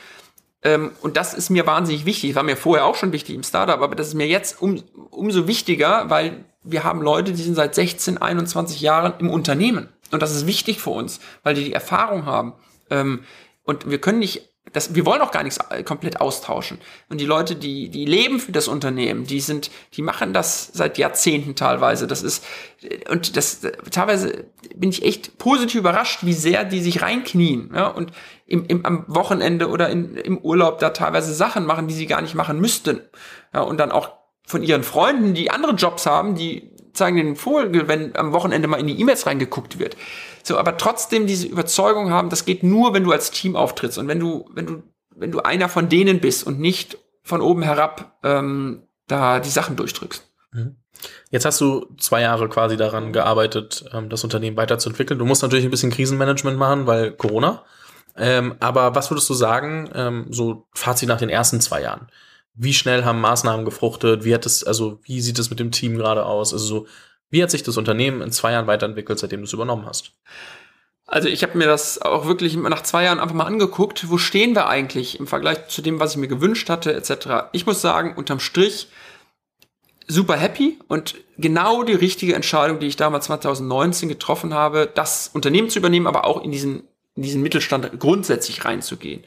Ähm, und das ist mir wahnsinnig wichtig. War mir vorher auch schon wichtig im Startup, aber das ist mir jetzt um, umso wichtiger, weil wir haben Leute, die sind seit 16, 21 Jahren im Unternehmen. Und das ist wichtig für uns, weil die die Erfahrung haben. Ähm, und wir können nicht das, wir wollen auch gar nichts äh, komplett austauschen. Und die Leute, die, die leben für das Unternehmen, die sind, die machen das seit Jahrzehnten teilweise. Das ist, und das, teilweise bin ich echt positiv überrascht, wie sehr die sich reinknien, ja, und im, im, am Wochenende oder in, im Urlaub da teilweise Sachen machen, die sie gar nicht machen müssten. Ja, und dann auch von ihren Freunden, die andere Jobs haben, die zeigen den Vogel, wenn am Wochenende mal in die E-Mails reingeguckt wird. So, aber trotzdem diese Überzeugung haben, das geht nur, wenn du als Team auftrittst und wenn du, wenn du, wenn du einer von denen bist und nicht von oben herab ähm, da die Sachen durchdrückst. Mhm. Jetzt hast du zwei Jahre quasi daran gearbeitet, ähm, das Unternehmen weiterzuentwickeln. Du musst natürlich ein bisschen Krisenmanagement machen, weil Corona. Ähm, aber was würdest du sagen, ähm, so Fazit nach den ersten zwei Jahren? Wie schnell haben Maßnahmen gefruchtet? Wie hat es, also wie sieht es mit dem Team gerade aus? Also so, wie hat sich das Unternehmen in zwei Jahren weiterentwickelt, seitdem du es übernommen hast? Also ich habe mir das auch wirklich nach zwei Jahren einfach mal angeguckt. Wo stehen wir eigentlich im Vergleich zu dem, was ich mir gewünscht hatte, etc. Ich muss sagen, unterm Strich super happy und genau die richtige Entscheidung, die ich damals 2019 getroffen habe, das Unternehmen zu übernehmen, aber auch in diesen, in diesen Mittelstand grundsätzlich reinzugehen.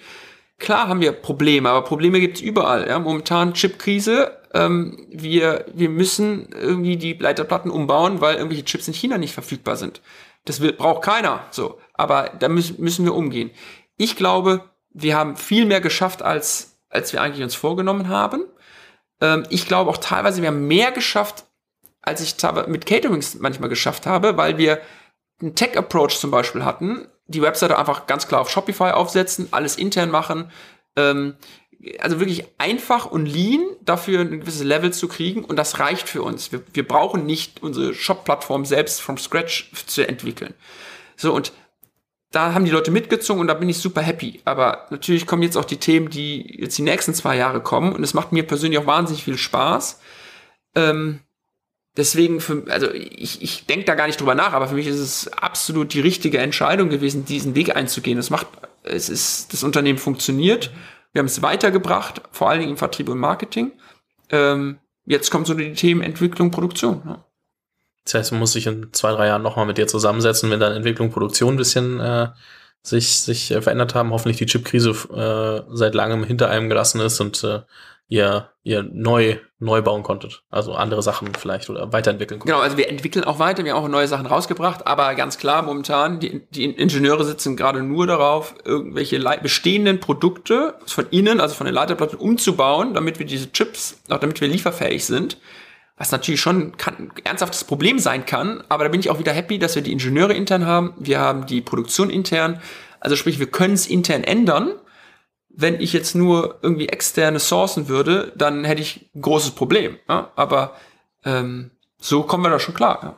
Klar haben wir Probleme, aber Probleme gibt's überall. Ja? Momentan Chipkrise, ähm, wir, wir müssen irgendwie die Leiterplatten umbauen, weil irgendwelche Chips in China nicht verfügbar sind. Das will, braucht keiner. So. Aber da müssen, müssen wir umgehen. Ich glaube, wir haben viel mehr geschafft, als, als wir eigentlich uns vorgenommen haben. Ähm, ich glaube auch teilweise, wir haben mehr geschafft, als ich mit Caterings manchmal geschafft habe, weil wir einen Tech-Approach zum Beispiel hatten, die Webseite einfach ganz klar auf Shopify aufsetzen, alles intern machen, ähm, also wirklich einfach und lean dafür ein gewisses Level zu kriegen und das reicht für uns. Wir, wir brauchen nicht unsere Shop-Plattform selbst from scratch zu entwickeln. So und da haben die Leute mitgezogen und da bin ich super happy. Aber natürlich kommen jetzt auch die Themen, die jetzt die nächsten zwei Jahre kommen und es macht mir persönlich auch wahnsinnig viel Spaß. Ähm, deswegen, für, also ich, ich denke da gar nicht drüber nach, aber für mich ist es absolut die richtige Entscheidung gewesen, diesen Weg einzugehen. Es macht, es ist, das Unternehmen funktioniert. Wir haben es weitergebracht, vor allen Dingen im Vertrieb und Marketing. Ähm, jetzt kommt so die Themen Entwicklung, Produktion. Ja. Das heißt, man muss sich in zwei, drei Jahren nochmal mit dir zusammensetzen, wenn dann Entwicklung, Produktion ein bisschen äh, sich, sich äh, verändert haben, hoffentlich die Chipkrise äh, seit langem hinter einem gelassen ist und äh, ihr, ihr neu, neu bauen konntet. Also andere Sachen vielleicht oder weiterentwickeln konntet. Genau, also wir entwickeln auch weiter, wir haben auch neue Sachen rausgebracht, aber ganz klar, momentan, die, die Ingenieure sitzen gerade nur darauf, irgendwelche bestehenden Produkte von innen, also von den Leiterplatten, umzubauen, damit wir diese Chips, auch damit wir lieferfähig sind. Was natürlich schon ein ernsthaftes Problem sein kann, aber da bin ich auch wieder happy, dass wir die Ingenieure intern haben, wir haben die Produktion intern, also sprich, wir können es intern ändern wenn ich jetzt nur irgendwie externe sourcen würde, dann hätte ich ein großes Problem. Ja? Aber ähm, so kommen wir da schon klar. Ja.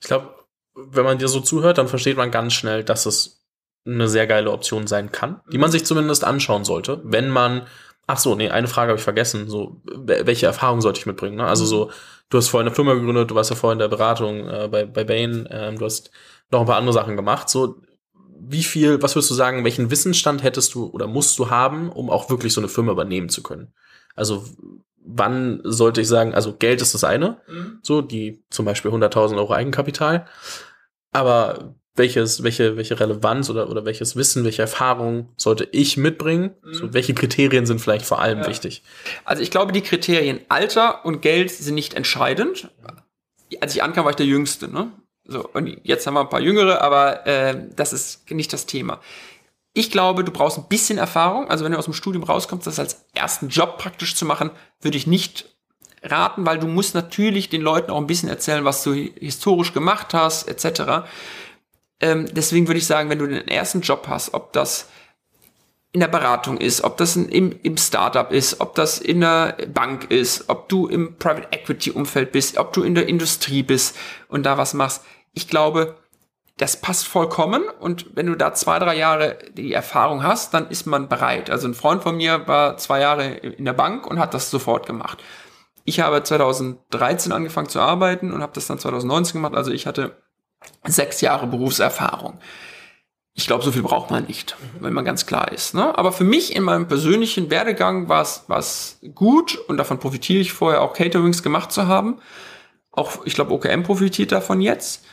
Ich glaube, wenn man dir so zuhört, dann versteht man ganz schnell, dass es eine sehr geile Option sein kann, die man sich zumindest anschauen sollte, wenn man Ach so, nee, eine Frage habe ich vergessen. So, welche Erfahrung sollte ich mitbringen? Ne? Also so, du hast vorhin eine Firma gegründet, du warst ja vorhin in der Beratung äh, bei, bei Bain, ähm, du hast noch ein paar andere Sachen gemacht. So, wie viel, was würdest du sagen, welchen Wissensstand hättest du oder musst du haben, um auch wirklich so eine Firma übernehmen zu können? Also wann sollte ich sagen, also Geld ist das eine, mhm. so die zum Beispiel 100.000 Euro Eigenkapital, aber welches, welche, welche Relevanz oder, oder welches Wissen, welche Erfahrung sollte ich mitbringen? Mhm. So, welche Kriterien sind vielleicht vor allem ja. wichtig? Also ich glaube, die Kriterien Alter und Geld sind nicht entscheidend. Als ich ankam, war ich der Jüngste. Ne? So, und jetzt haben wir ein paar Jüngere, aber äh, das ist nicht das Thema. Ich glaube, du brauchst ein bisschen Erfahrung. Also wenn du aus dem Studium rauskommst, das als ersten Job praktisch zu machen, würde ich nicht raten, weil du musst natürlich den Leuten auch ein bisschen erzählen, was du historisch gemacht hast, etc. Ähm, deswegen würde ich sagen, wenn du den ersten Job hast, ob das in der Beratung ist, ob das im, im Startup ist, ob das in der Bank ist, ob du im Private Equity Umfeld bist, ob du in der Industrie bist und da was machst, ich glaube, das passt vollkommen und wenn du da zwei, drei Jahre die Erfahrung hast, dann ist man bereit. Also ein Freund von mir war zwei Jahre in der Bank und hat das sofort gemacht. Ich habe 2013 angefangen zu arbeiten und habe das dann 2019 gemacht. Also ich hatte sechs Jahre Berufserfahrung. Ich glaube, so viel braucht man nicht, wenn man ganz klar ist. Ne? Aber für mich in meinem persönlichen Werdegang war es gut und davon profitiere ich vorher auch Caterings gemacht zu haben. Auch, ich glaube, OKM profitiert davon jetzt.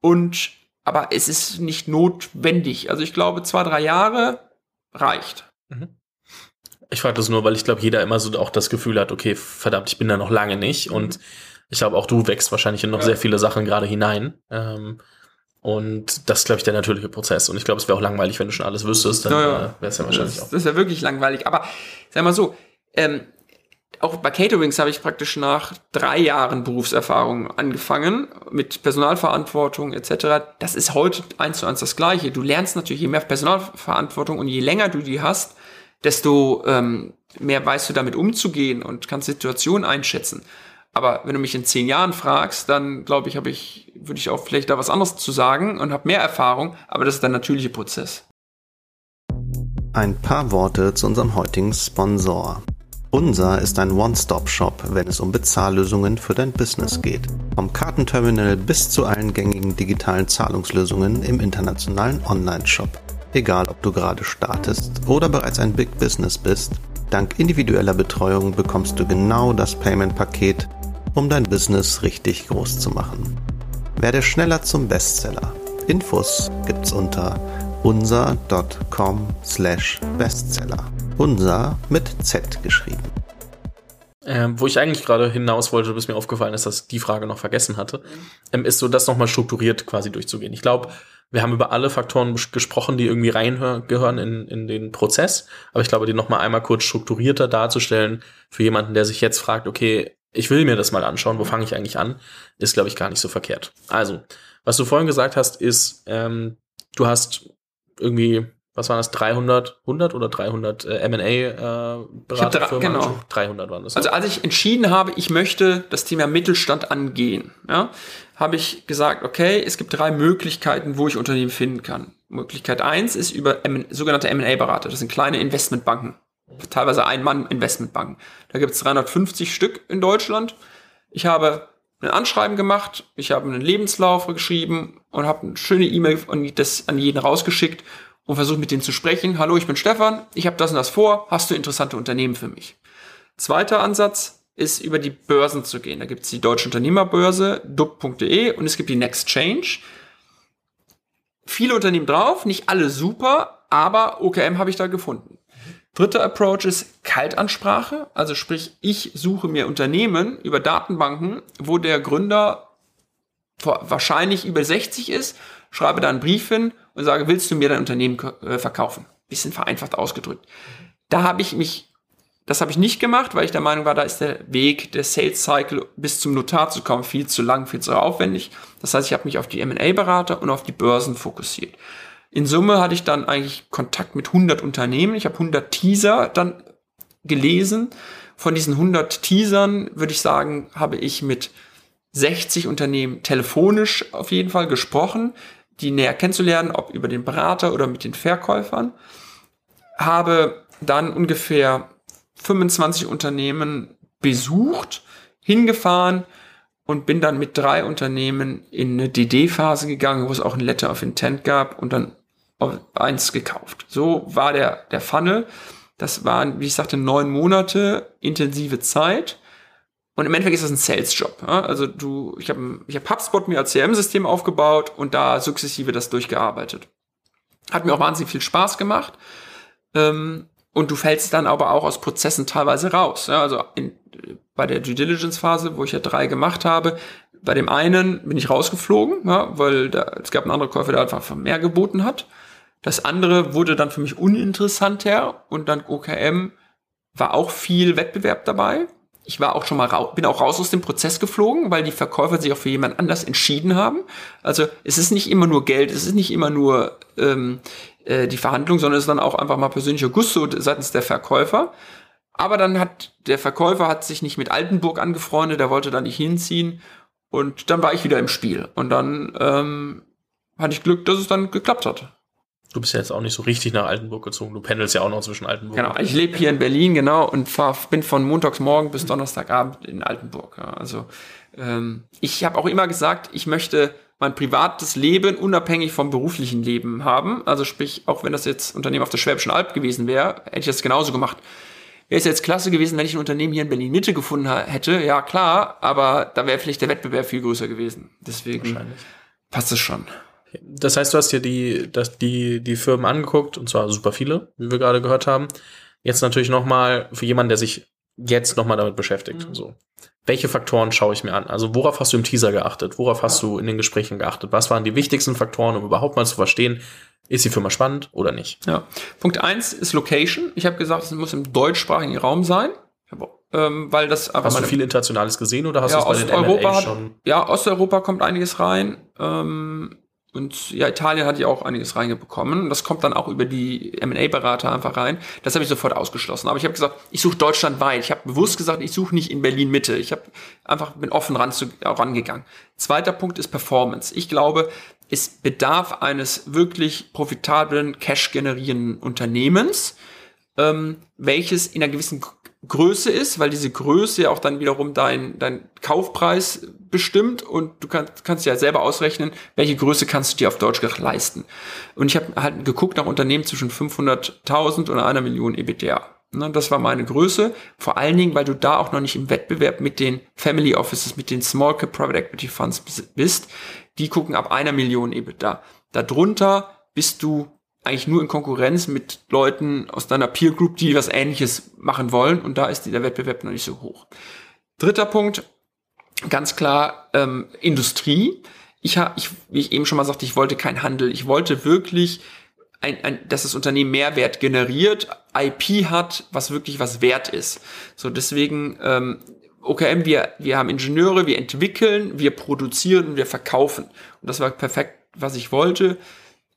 Und aber es ist nicht notwendig. Also ich glaube, zwei, drei Jahre reicht. Mhm. Ich frage das nur, weil ich glaube, jeder immer so auch das Gefühl hat, okay, verdammt, ich bin da noch lange nicht. Mhm. Und ich glaube, auch du wächst wahrscheinlich in noch ja. sehr viele Sachen gerade hinein. Ähm, und das ist, glaube ich, der natürliche Prozess. Und ich glaube, es wäre auch langweilig, wenn du schon alles wüsstest, dann ja, ja. äh, wäre es ja wahrscheinlich das, auch. Das ist ja wirklich langweilig. Aber sag mal so, ähm, auch bei Caterings habe ich praktisch nach drei Jahren Berufserfahrung angefangen mit Personalverantwortung etc. Das ist heute eins zu eins das Gleiche. Du lernst natürlich je mehr Personalverantwortung und je länger du die hast, desto ähm, mehr weißt du damit umzugehen und kannst Situationen einschätzen. Aber wenn du mich in zehn Jahren fragst, dann glaube ich, habe ich, würde ich auch vielleicht da was anderes zu sagen und habe mehr Erfahrung, aber das ist der natürliche Prozess. Ein paar Worte zu unserem heutigen Sponsor. Unser ist ein One-Stop-Shop, wenn es um Bezahllösungen für dein Business geht. Vom Kartenterminal bis zu allen gängigen digitalen Zahlungslösungen im internationalen Online-Shop. Egal, ob du gerade startest oder bereits ein Big Business bist, dank individueller Betreuung bekommst du genau das Payment-Paket, um dein Business richtig groß zu machen. Werde schneller zum Bestseller. Infos gibt's unter unser.com Unser mit Z geschrieben. Ähm, wo ich eigentlich gerade hinaus wollte, bis mir aufgefallen ist, dass ich die Frage noch vergessen hatte, ähm, ist so, das nochmal strukturiert quasi durchzugehen. Ich glaube, wir haben über alle Faktoren gesprochen, die irgendwie reingehören in, in den Prozess. Aber ich glaube, die nochmal einmal kurz strukturierter darzustellen für jemanden, der sich jetzt fragt, okay, ich will mir das mal anschauen, wo fange ich eigentlich an, ist, glaube ich, gar nicht so verkehrt. Also, was du vorhin gesagt hast, ist, ähm, du hast irgendwie was waren das, 300, 100 oder 300 äh, M&A-Beraterfirmen? Äh, genau. 300 waren das. Also als ich entschieden habe, ich möchte das Thema Mittelstand angehen, ja, habe ich gesagt, okay, es gibt drei Möglichkeiten, wo ich Unternehmen finden kann. Möglichkeit eins ist über M sogenannte M&A-Berater. Das sind kleine Investmentbanken. Teilweise Ein-Mann-Investmentbanken. Da gibt es 350 Stück in Deutschland. Ich habe ein Anschreiben gemacht, ich habe einen Lebenslauf geschrieben und habe eine schöne E-Mail an jeden rausgeschickt und versuche mit denen zu sprechen. Hallo, ich bin Stefan, ich habe das und das vor, hast du interessante Unternehmen für mich? Zweiter Ansatz ist über die Börsen zu gehen. Da gibt es die Deutsche Unternehmerbörse, dub.de und es gibt die Next Change. Viele Unternehmen drauf, nicht alle super, aber OKM habe ich da gefunden. Dritter Approach ist Kaltansprache, also sprich, ich suche mir Unternehmen über Datenbanken, wo der Gründer wahrscheinlich über 60 ist, schreibe da einen Brief hin und sage, willst du mir dein Unternehmen äh, verkaufen? Bisschen vereinfacht ausgedrückt. Da habe ich mich, das habe ich nicht gemacht, weil ich der Meinung war, da ist der Weg, der Sales Cycle bis zum Notar zu kommen, viel zu lang, viel zu aufwendig. Das heißt, ich habe mich auf die M&A-Berater und auf die Börsen fokussiert. In Summe hatte ich dann eigentlich Kontakt mit 100 Unternehmen. Ich habe 100 Teaser dann gelesen. Von diesen 100 Teasern würde ich sagen, habe ich mit 60 Unternehmen telefonisch auf jeden Fall gesprochen die näher kennenzulernen, ob über den Berater oder mit den Verkäufern. Habe dann ungefähr 25 Unternehmen besucht, hingefahren und bin dann mit drei Unternehmen in eine DD-Phase gegangen, wo es auch ein Letter of Intent gab und dann eins gekauft. So war der, der Funnel. Das waren, wie ich sagte, neun Monate intensive Zeit. Und im Endeffekt ist das ein Sales-Job. Ja? Also du, ich habe ich hab HubSpot mir als CRM-System aufgebaut und da sukzessive das durchgearbeitet. Hat mir auch wahnsinnig viel Spaß gemacht. Ähm, und du fällst dann aber auch aus Prozessen teilweise raus. Ja? Also in, bei der Due Diligence-Phase, wo ich ja drei gemacht habe, bei dem einen bin ich rausgeflogen, ja, weil da, es gab einen anderen Käufer, der einfach mehr geboten hat. Das andere wurde dann für mich uninteressanter und dann OKM war auch viel Wettbewerb dabei ich war auch schon mal bin auch raus aus dem Prozess geflogen, weil die Verkäufer sich auch für jemand anders entschieden haben. Also es ist nicht immer nur Geld, es ist nicht immer nur ähm, äh, die Verhandlung, sondern es ist dann auch einfach mal persönlicher Gusto seitens der Verkäufer. Aber dann hat der Verkäufer hat sich nicht mit Altenburg angefreundet, der wollte da nicht hinziehen und dann war ich wieder im Spiel und dann ähm, hatte ich Glück, dass es dann geklappt hat. Du bist ja jetzt auch nicht so richtig nach Altenburg gezogen. Du pendelst ja auch noch zwischen Altenburg. Genau, ich lebe hier in Berlin, genau, und fahr, bin von Montagsmorgen bis Donnerstagabend in Altenburg. Ja. Also ähm, ich habe auch immer gesagt, ich möchte mein privates Leben unabhängig vom beruflichen Leben haben. Also sprich, auch wenn das jetzt Unternehmen auf der Schwäbischen Alb gewesen wäre, hätte ich das genauso gemacht. Wäre es jetzt klasse gewesen, wenn ich ein Unternehmen hier in Berlin Mitte gefunden hätte, ja klar, aber da wäre vielleicht der Wettbewerb viel größer gewesen. Deswegen passt es schon. Das heißt, du hast dir die, das, die, die Firmen angeguckt, und zwar super viele, wie wir gerade gehört haben. Jetzt natürlich nochmal für jemanden, der sich jetzt nochmal damit beschäftigt. Mhm. So. Welche Faktoren schaue ich mir an? Also worauf hast du im Teaser geachtet? Worauf hast du in den Gesprächen geachtet? Was waren die wichtigsten Faktoren, um überhaupt mal zu verstehen, ist die Firma spannend oder nicht? Ja. Punkt eins ist Location. Ich habe gesagt, es muss im deutschsprachigen Raum sein. Ähm, weil das Hast du viel Internationales gesehen oder hast ja, du es bei den M&A schon? Ja, Osteuropa kommt einiges rein. Ähm, und ja, Italien hat ja auch einiges reingekommen. Das kommt dann auch über die M&A-Berater einfach rein. Das habe ich sofort ausgeschlossen. Aber ich habe gesagt, ich suche deutschlandweit. Ich habe bewusst gesagt, ich suche nicht in Berlin Mitte. Ich habe einfach bin offen ran zu, rangegangen. Zweiter Punkt ist Performance. Ich glaube, es bedarf eines wirklich profitablen, cash generierenden Unternehmens, ähm, welches in einer gewissen Größe ist, weil diese Größe ja auch dann wiederum dein, dein Kaufpreis bestimmt und du kannst, kannst ja selber ausrechnen, welche Größe kannst du dir auf Deutsch leisten. Und ich habe halt geguckt nach Unternehmen zwischen 500.000 und einer Million EBITDA. Ne, das war meine Größe, vor allen Dingen, weil du da auch noch nicht im Wettbewerb mit den Family Offices, mit den Small Cap Private Equity Funds bist. Die gucken ab einer Million EBITDA. Darunter bist du eigentlich nur in Konkurrenz mit Leuten aus deiner Peer Group, die was ähnliches machen wollen und da ist der Wettbewerb noch nicht so hoch. Dritter Punkt, ganz klar ähm, Industrie. Ich habe, ich, wie ich eben schon mal sagte, ich wollte kein Handel. Ich wollte wirklich, ein, ein, dass das Unternehmen Mehrwert generiert, IP hat, was wirklich was wert ist. So deswegen ähm, OKM, wir, wir haben Ingenieure, wir entwickeln, wir produzieren, wir verkaufen. Und das war perfekt, was ich wollte.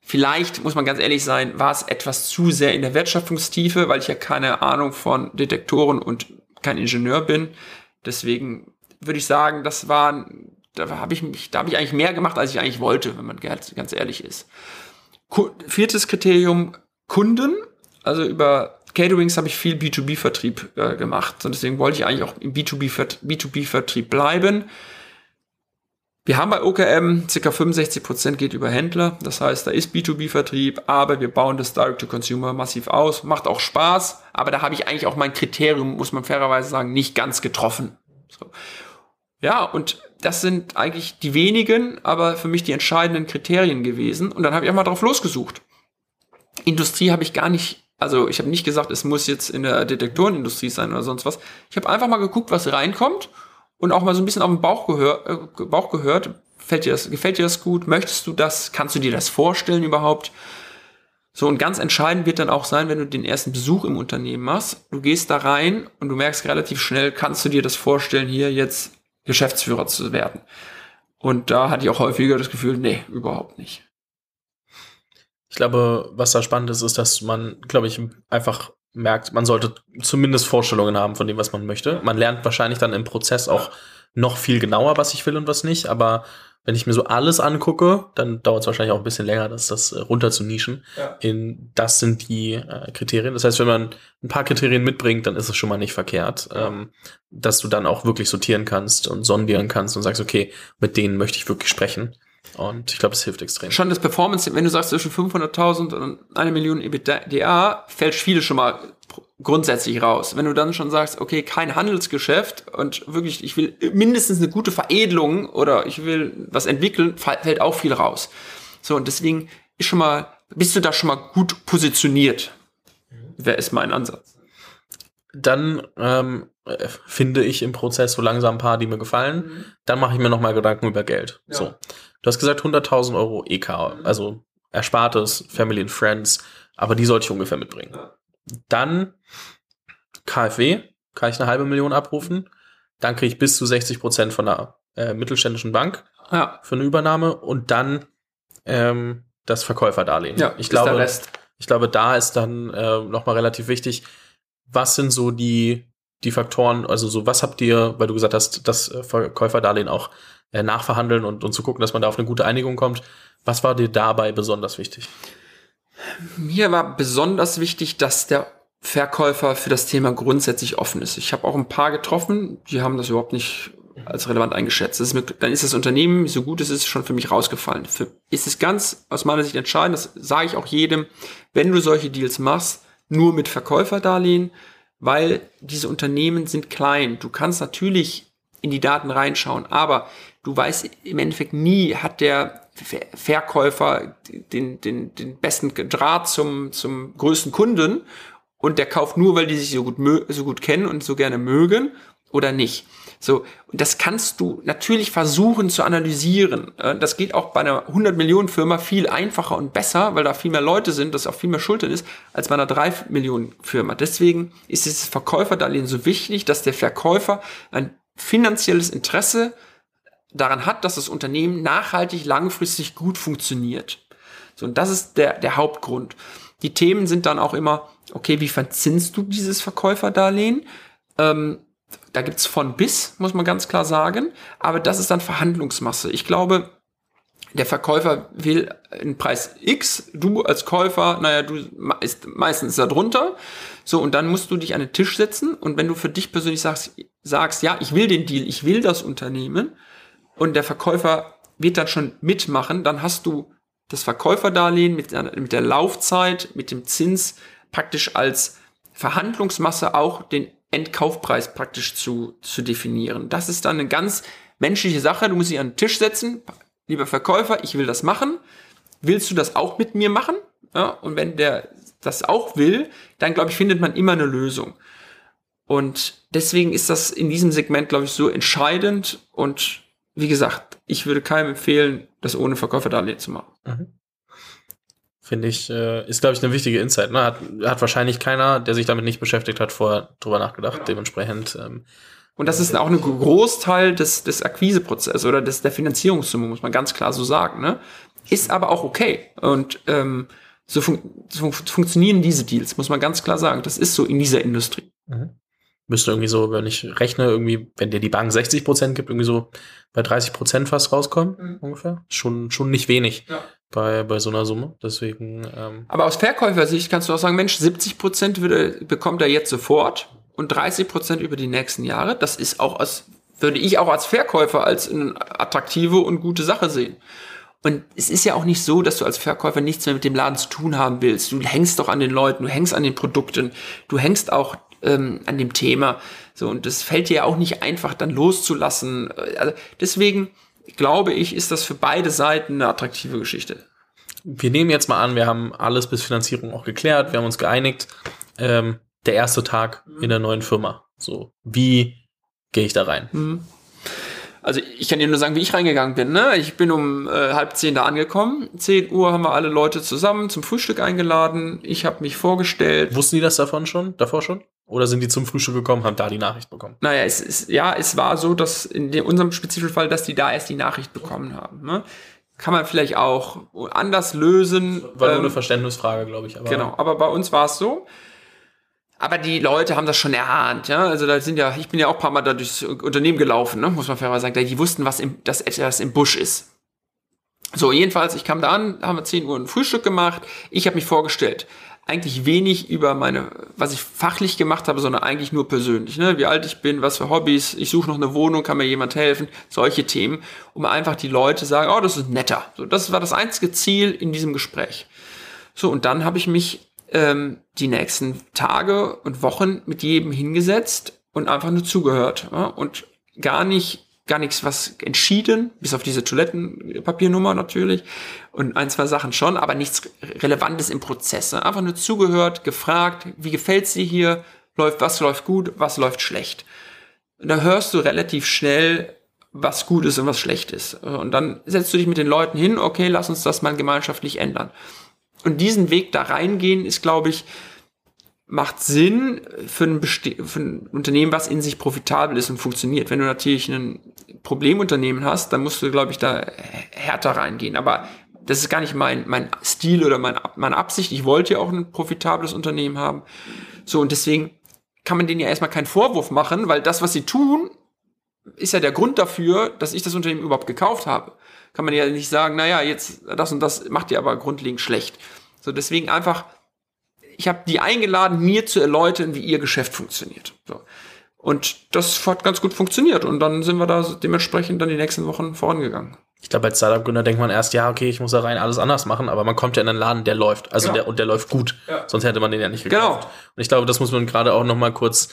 Vielleicht, muss man ganz ehrlich sein, war es etwas zu sehr in der Wertschöpfungstiefe, weil ich ja keine Ahnung von Detektoren und kein Ingenieur bin. Deswegen würde ich sagen, das war, da habe ich mich, da habe ich eigentlich mehr gemacht, als ich eigentlich wollte, wenn man ganz, ehrlich ist. Viertes Kriterium, Kunden. Also über Caterings habe ich viel B2B-Vertrieb äh, gemacht. Und deswegen wollte ich eigentlich auch im B2B-Vertrieb bleiben. Wir haben bei OKM ca. 65% geht über Händler. Das heißt, da ist B2B-Vertrieb, aber wir bauen das Direct-to-Consumer massiv aus. Macht auch Spaß, aber da habe ich eigentlich auch mein Kriterium, muss man fairerweise sagen, nicht ganz getroffen. So. Ja, und das sind eigentlich die wenigen, aber für mich die entscheidenden Kriterien gewesen. Und dann habe ich auch mal drauf losgesucht. Industrie habe ich gar nicht, also ich habe nicht gesagt, es muss jetzt in der Detektorenindustrie sein oder sonst was. Ich habe einfach mal geguckt, was reinkommt und auch mal so ein bisschen auf den Bauch, gehör, äh, Bauch gehört. Fällt dir das, gefällt dir das gut? Möchtest du das? Kannst du dir das vorstellen überhaupt? So, und ganz entscheidend wird dann auch sein, wenn du den ersten Besuch im Unternehmen machst. Du gehst da rein und du merkst relativ schnell, kannst du dir das vorstellen, hier jetzt Geschäftsführer zu werden? Und da hatte ich auch häufiger das Gefühl, nee, überhaupt nicht. Ich glaube, was da spannend ist, ist, dass man, glaube ich, einfach merkt, man sollte zumindest Vorstellungen haben von dem, was man möchte. Man lernt wahrscheinlich dann im Prozess auch noch viel genauer, was ich will und was nicht. Aber wenn ich mir so alles angucke, dann dauert es wahrscheinlich auch ein bisschen länger, das, das äh, runter zu nischen. Ja. In, das sind die äh, Kriterien. Das heißt, wenn man ein paar Kriterien mitbringt, dann ist es schon mal nicht verkehrt, ja. ähm, dass du dann auch wirklich sortieren kannst und sondieren kannst und sagst, okay, mit denen möchte ich wirklich sprechen. Und ich glaube, es hilft extrem. Schon das Performance, wenn du sagst zwischen 500.000 und eine Million EBITDA, fällt viele schon mal grundsätzlich raus. Wenn du dann schon sagst, okay, kein Handelsgeschäft und wirklich, ich will mindestens eine gute Veredelung oder ich will was entwickeln, fällt auch viel raus. So, und deswegen ist schon mal, bist du da schon mal gut positioniert? Wer ist mein Ansatz? Dann ähm, finde ich im Prozess so langsam ein paar, die mir gefallen. Mhm. Dann mache ich mir nochmal Gedanken über Geld. Ja. So. Du hast gesagt 100.000 Euro EK, also Erspartes, Family and Friends, aber die sollte ich ungefähr mitbringen. Dann KfW, kann ich eine halbe Million abrufen. Dann kriege ich bis zu 60 Prozent von einer äh, mittelständischen Bank ja. für eine Übernahme und dann ähm, das Verkäuferdarlehen. Ja, ich glaube, ich glaube, da ist dann äh, nochmal relativ wichtig, was sind so die, die Faktoren, also so, was habt ihr, weil du gesagt hast, das äh, Verkäuferdarlehen auch äh, nachverhandeln und, und zu gucken, dass man da auf eine gute Einigung kommt. Was war dir dabei besonders wichtig? Mir war besonders wichtig, dass der Verkäufer für das Thema grundsätzlich offen ist. Ich habe auch ein paar getroffen, die haben das überhaupt nicht als relevant eingeschätzt. Ist mir, dann ist das Unternehmen, so gut es ist, schon für mich rausgefallen. Für, ist es ganz aus meiner Sicht entscheidend, das sage ich auch jedem, wenn du solche Deals machst, nur mit Verkäuferdarlehen, weil diese Unternehmen sind klein. Du kannst natürlich in die Daten reinschauen, aber du weißt im Endeffekt nie, hat der Verkäufer den, den, den besten Draht zum, zum größten Kunden und der kauft nur, weil die sich so gut, so gut kennen und so gerne mögen oder nicht. So, und das kannst du natürlich versuchen zu analysieren. Äh, das geht auch bei einer 100 Millionen Firma viel einfacher und besser, weil da viel mehr Leute sind, das auch viel mehr Schultern ist, als bei einer 3 Millionen Firma. Deswegen ist dieses Verkäuferdarlehen so wichtig, dass der Verkäufer ein finanzielles Interesse daran hat, dass das Unternehmen nachhaltig, langfristig gut funktioniert. So, und das ist der, der Hauptgrund. Die Themen sind dann auch immer, okay, wie verzinst du dieses Verkäuferdarlehen? Ähm, da gibt's von bis, muss man ganz klar sagen. Aber das ist dann Verhandlungsmasse. Ich glaube, der Verkäufer will einen Preis X, du als Käufer, naja, du ist meistens da drunter. So, und dann musst du dich an den Tisch setzen und wenn du für dich persönlich sagst, sagst, ja, ich will den Deal, ich will das Unternehmen und der Verkäufer wird dann schon mitmachen, dann hast du das Verkäuferdarlehen mit, mit der Laufzeit, mit dem Zins praktisch als Verhandlungsmasse auch den Endkaufpreis praktisch zu, zu definieren. Das ist dann eine ganz menschliche Sache. Du musst dich an den Tisch setzen. Lieber Verkäufer, ich will das machen. Willst du das auch mit mir machen? Ja, und wenn der das auch will, dann glaube ich, findet man immer eine Lösung. Und deswegen ist das in diesem Segment, glaube ich, so entscheidend. Und wie gesagt, ich würde keinem empfehlen, das ohne Verkäuferdarlehen zu machen. Mhm. Finde ich, äh, ist, glaube ich, eine wichtige Insight. Ne? Hat, hat wahrscheinlich keiner, der sich damit nicht beschäftigt hat, vorher drüber nachgedacht. Genau. Dementsprechend. Ähm, und das ist auch ein Großteil des, des Akquiseprozesses oder des, der Finanzierungssumme, muss man ganz klar so sagen. Ne? Ist aber auch okay. Und ähm, so, fun so funktionieren diese Deals, muss man ganz klar sagen. Das ist so in dieser Industrie. Mhm müsste irgendwie so, wenn ich rechne, irgendwie, wenn dir die Bank 60 Prozent gibt, irgendwie so bei 30 Prozent fast rauskommen, mhm. ungefähr. Schon, schon nicht wenig ja. bei, bei so einer Summe. Deswegen. Ähm Aber aus Verkäufersicht kannst du auch sagen, Mensch, 70 Prozent bekommt er jetzt sofort und 30 Prozent über die nächsten Jahre. Das ist auch als, würde ich auch als Verkäufer als eine attraktive und gute Sache sehen. Und es ist ja auch nicht so, dass du als Verkäufer nichts mehr mit dem Laden zu tun haben willst. Du hängst doch an den Leuten, du hängst an den Produkten, du hängst auch ähm, an dem Thema. So, und das fällt dir ja auch nicht einfach, dann loszulassen. Also deswegen glaube ich, ist das für beide Seiten eine attraktive Geschichte. Wir nehmen jetzt mal an, wir haben alles bis Finanzierung auch geklärt, wir haben uns geeinigt. Ähm, der erste Tag in der neuen Firma. So, wie gehe ich da rein? Mhm. Also ich kann dir nur sagen, wie ich reingegangen bin. Ne? Ich bin um äh, halb zehn da angekommen. Zehn Uhr haben wir alle Leute zusammen zum Frühstück eingeladen. Ich habe mich vorgestellt. Wussten die das davon schon? Davor schon? Oder sind die zum Frühstück gekommen, haben da die Nachricht bekommen? Naja, es ist, ja, es war so, dass in unserem spezifischen Fall, dass die da erst die Nachricht bekommen haben. Ne? Kann man vielleicht auch anders lösen. War nur ähm, eine Verständnisfrage, glaube ich. Aber genau, aber bei uns war es so. Aber die Leute haben das schon erahnt, ja. Also da sind ja, ich bin ja auch ein paar Mal da durchs Unternehmen gelaufen, ne? muss man fairerweise sagen. Die wussten, was im, dass etwas im Busch ist. So, jedenfalls, ich kam da an, haben wir 10 Uhr ein Frühstück gemacht. Ich habe mich vorgestellt. Eigentlich wenig über meine, was ich fachlich gemacht habe, sondern eigentlich nur persönlich. Ne? Wie alt ich bin, was für Hobbys, ich suche noch eine Wohnung, kann mir jemand helfen, solche Themen, um einfach die Leute sagen, oh, das ist netter. So, das war das einzige Ziel in diesem Gespräch. So, und dann habe ich mich ähm, die nächsten Tage und Wochen mit jedem hingesetzt und einfach nur zugehört ja? und gar nicht gar nichts was entschieden, bis auf diese Toilettenpapiernummer natürlich und ein, zwei Sachen schon, aber nichts Relevantes im Prozess. Einfach nur zugehört, gefragt, wie gefällt's dir hier, läuft, was läuft gut, was läuft schlecht. Und da hörst du relativ schnell, was gut ist und was schlecht ist. Und dann setzt du dich mit den Leuten hin, okay, lass uns das mal gemeinschaftlich ändern. Und diesen Weg da reingehen ist, glaube ich, macht Sinn für ein, für ein, Unternehmen, was in sich profitabel ist und funktioniert. Wenn du natürlich ein Problemunternehmen hast, dann musst du, glaube ich, da härter reingehen. Aber das ist gar nicht mein, mein Stil oder mein, meine Absicht. Ich wollte ja auch ein profitables Unternehmen haben. So, und deswegen kann man denen ja erstmal keinen Vorwurf machen, weil das, was sie tun, ist ja der Grund dafür, dass ich das Unternehmen überhaupt gekauft habe kann man ja nicht sagen, naja, jetzt das und das macht ihr aber grundlegend schlecht. So, deswegen einfach, ich habe die eingeladen, mir zu erläutern, wie ihr Geschäft funktioniert. So. Und das hat ganz gut funktioniert. Und dann sind wir da dementsprechend dann die nächsten Wochen vorangegangen. Ich glaube, als Startup-Gründer denkt man erst, ja, okay, ich muss da rein alles anders machen, aber man kommt ja in einen Laden, der läuft. Also genau. der, und der läuft gut. Ja. Sonst hätte man den ja nicht gekauft. Genau. Und ich glaube, das muss man gerade auch noch mal kurz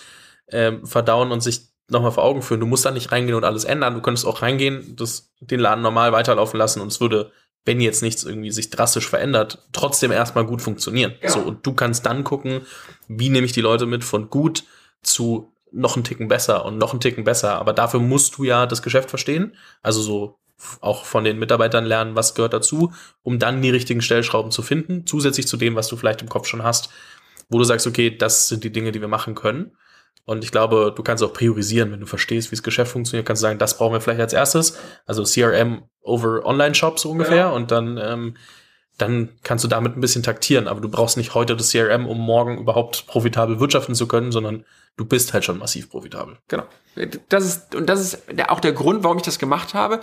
ähm, verdauen und sich nochmal vor Augen führen. Du musst da nicht reingehen und alles ändern. Du könntest auch reingehen, das, den Laden normal weiterlaufen lassen und es würde wenn jetzt nichts irgendwie sich drastisch verändert, trotzdem erstmal gut funktionieren. Genau. So, und du kannst dann gucken, wie nehme ich die Leute mit von gut zu noch einen Ticken besser und noch einen Ticken besser. Aber dafür musst du ja das Geschäft verstehen. Also so auch von den Mitarbeitern lernen, was gehört dazu, um dann die richtigen Stellschrauben zu finden, zusätzlich zu dem, was du vielleicht im Kopf schon hast, wo du sagst, okay, das sind die Dinge, die wir machen können. Und ich glaube, du kannst auch priorisieren, wenn du verstehst, wie das Geschäft funktioniert, kannst du sagen, das brauchen wir vielleicht als erstes. Also CRM over Online-Shop so ungefähr. Ja. Und dann, ähm, dann kannst du damit ein bisschen taktieren. Aber du brauchst nicht heute das CRM, um morgen überhaupt profitabel wirtschaften zu können, sondern du bist halt schon massiv profitabel. Genau. Das ist, und das ist auch der Grund, warum ich das gemacht habe.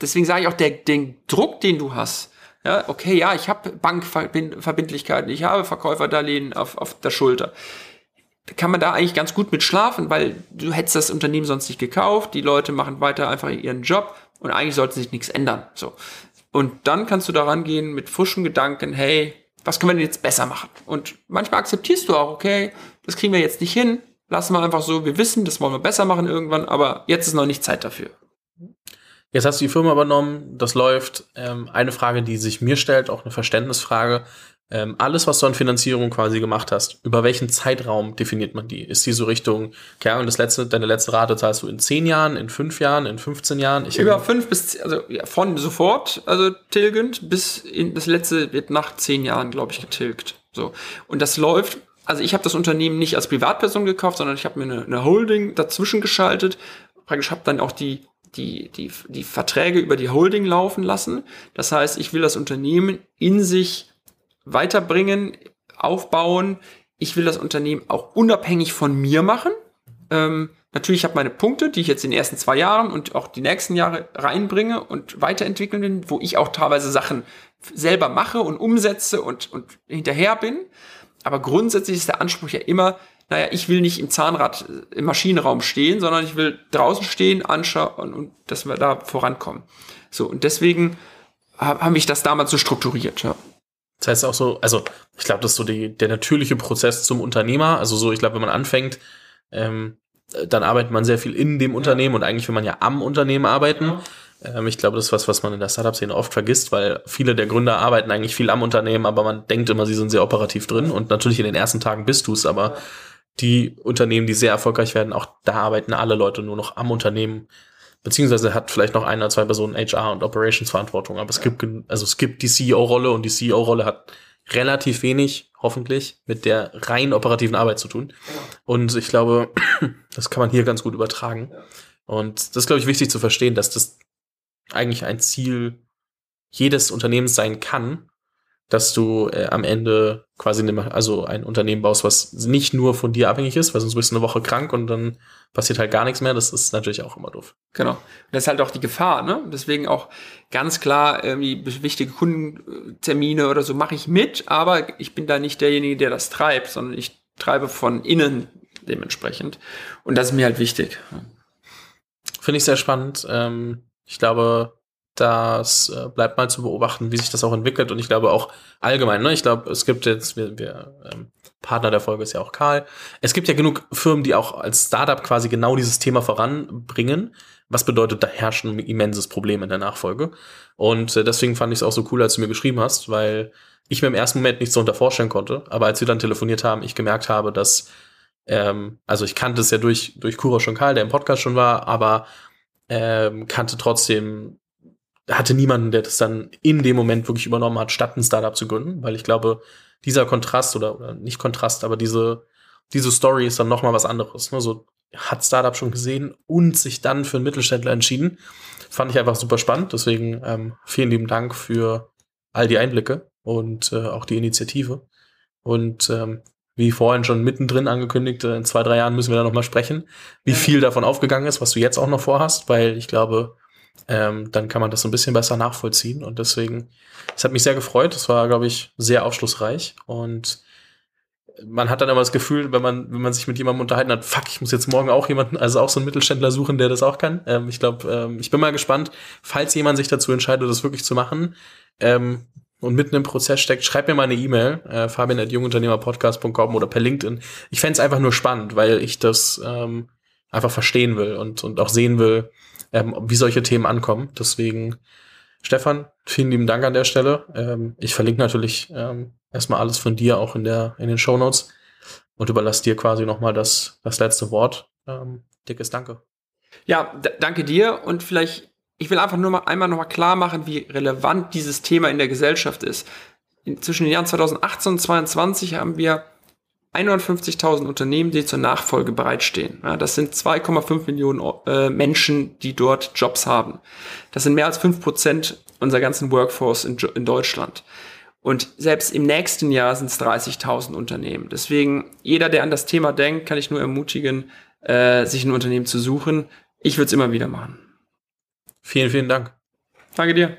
Deswegen sage ich auch, der, den Druck, den du hast, ja, okay, ja, ich habe Bankverbindlichkeiten, ich habe Verkäuferdarlehen auf, auf der Schulter. Kann man da eigentlich ganz gut mit schlafen, weil du hättest das Unternehmen sonst nicht gekauft, die Leute machen weiter einfach ihren Job und eigentlich sollte sich nichts ändern. So. Und dann kannst du daran gehen mit frischen Gedanken, hey, was können wir denn jetzt besser machen? Und manchmal akzeptierst du auch, okay, das kriegen wir jetzt nicht hin, lassen wir einfach so, wir wissen, das wollen wir besser machen irgendwann, aber jetzt ist noch nicht Zeit dafür. Jetzt hast du die Firma übernommen, das läuft. Ähm, eine Frage, die sich mir stellt, auch eine Verständnisfrage. Ähm, alles, was du an Finanzierung quasi gemacht hast, über welchen Zeitraum definiert man die? Ist die so Richtung, keine Ahnung, das letzte, deine letzte Rate zahlst du in 10 Jahren, in 5 Jahren, in 15 Jahren? Ich Über fünf bis, zehn- also ja, von sofort, also tilgend, bis in das letzte wird nach zehn Jahren, glaube ich, getilgt. So. Und das läuft, also ich habe das Unternehmen nicht als Privatperson gekauft, sondern ich habe mir eine, eine Holding dazwischen geschaltet. Praktisch habe dann auch die, die, die, die Verträge über die Holding laufen lassen. Das heißt, ich will das Unternehmen in sich weiterbringen, aufbauen. Ich will das Unternehmen auch unabhängig von mir machen. Ähm, natürlich habe ich meine Punkte, die ich jetzt in den ersten zwei Jahren und auch die nächsten Jahre reinbringe und weiterentwickeln will, wo ich auch teilweise Sachen selber mache und umsetze und, und hinterher bin. Aber grundsätzlich ist der Anspruch ja immer, naja, ich will nicht im Zahnrad äh, im Maschinenraum stehen, sondern ich will draußen stehen, anschauen und dass wir da vorankommen. So, und deswegen ha- habe ich das damals so strukturiert, ja. Das heißt auch so, also ich glaube, das ist so die, der natürliche Prozess zum Unternehmer. Also so, ich glaube, wenn man anfängt, ähm, dann arbeitet man sehr viel in dem Unternehmen und eigentlich will man ja am Unternehmen arbeiten. Ähm, ich glaube, das ist was, was man in der Startup-Szene oft vergisst, weil viele der Gründer arbeiten eigentlich viel am Unternehmen, aber man denkt immer, sie sind sehr operativ drin. Und natürlich in den ersten Tagen bist du es, aber die Unternehmen, die sehr erfolgreich werden, auch da arbeiten alle Leute nur noch am Unternehmen, beziehungsweise hat vielleicht noch ein oder zwei Personen HR und Operations Verantwortung, aber es gibt, also es gibt die CEO-Rolle und die CEO-Rolle hat relativ wenig, hoffentlich, mit der rein operativen Arbeit zu tun. Und ich glaube, das kann man hier ganz gut übertragen. Und das ist, glaube ich, wichtig zu verstehen, dass das eigentlich ein Ziel jedes Unternehmens sein kann, dass du äh, am Ende quasi eine, also ein Unternehmen baust, was nicht nur von dir abhängig ist, weil sonst bist du eine Woche krank und dann passiert halt gar nichts mehr. Das ist natürlich auch immer doof. Genau. Und das ist halt auch die Gefahr, ne? Deswegen auch ganz klar, irgendwie wichtige Kundentermine oder so mache ich mit, aber ich bin da nicht derjenige, der das treibt, sondern ich treibe von innen dementsprechend. Und das ist mir halt wichtig. Finde ich sehr spannend. Ähm, ich glaube, das äh, bleibt mal zu beobachten, wie sich das auch entwickelt. Und ich glaube auch allgemein, ne? ich glaube, es gibt jetzt, wir, wir ähm, Partner der Folge ist ja auch Karl. Es gibt ja genug Firmen, die auch als Startup quasi genau dieses Thema voranbringen. Was bedeutet, da herrscht ein immenses Problem in der Nachfolge. Und äh, deswegen fand ich es auch so cool, als du mir geschrieben hast, weil ich mir im ersten Moment nichts darunter vorstellen konnte. Aber als wir dann telefoniert haben, ich gemerkt habe, dass, ähm, also ich kannte es ja durch, durch Kura schon Karl, der im Podcast schon war, aber ähm, kannte trotzdem, hatte niemanden, der das dann in dem Moment wirklich übernommen hat, statt ein Startup zu gründen, weil ich glaube, dieser Kontrast oder, oder nicht Kontrast, aber diese, diese Story ist dann nochmal was anderes. Ne? So hat Startup schon gesehen und sich dann für einen Mittelständler entschieden. Fand ich einfach super spannend. Deswegen ähm, vielen lieben Dank für all die Einblicke und äh, auch die Initiative. Und ähm, wie vorhin schon mittendrin angekündigt, äh, in zwei, drei Jahren müssen wir da nochmal sprechen, wie viel davon aufgegangen ist, was du jetzt auch noch vorhast, weil ich glaube, ähm, dann kann man das ein bisschen besser nachvollziehen. Und deswegen, es hat mich sehr gefreut. Es war, glaube ich, sehr aufschlussreich. Und man hat dann immer das Gefühl, wenn man, wenn man sich mit jemandem unterhalten hat, fuck, ich muss jetzt morgen auch jemanden, also auch so einen Mittelständler suchen, der das auch kann. Ähm, ich glaube, ähm, ich bin mal gespannt, falls jemand sich dazu entscheidet, das wirklich zu machen ähm, und mitten im Prozess steckt, schreib mir mal eine E-Mail, äh, fabian.jungunternehmerpodcast.com oder per LinkedIn. Ich fände es einfach nur spannend, weil ich das ähm, einfach verstehen will und, und auch sehen will, ähm, wie solche Themen ankommen. Deswegen Stefan, vielen lieben Dank an der Stelle. Ähm, ich verlinke natürlich ähm, erstmal alles von dir auch in, der, in den Show Notes und überlasse dir quasi nochmal das, das letzte Wort. Ähm, dickes Danke. Ja, danke dir und vielleicht, ich will einfach nur mal einmal nochmal klar machen, wie relevant dieses Thema in der Gesellschaft ist. In, zwischen den Jahren 2018 und 2022 haben wir 150.000 Unternehmen, die zur Nachfolge bereitstehen. Ja, das sind 2,5 Millionen äh, Menschen, die dort Jobs haben. Das sind mehr als 5 Prozent unserer ganzen Workforce in, in Deutschland. Und selbst im nächsten Jahr sind es 30.000 Unternehmen. Deswegen, jeder, der an das Thema denkt, kann ich nur ermutigen, äh, sich ein Unternehmen zu suchen. Ich würde es immer wieder machen. Vielen, vielen Dank. Danke dir.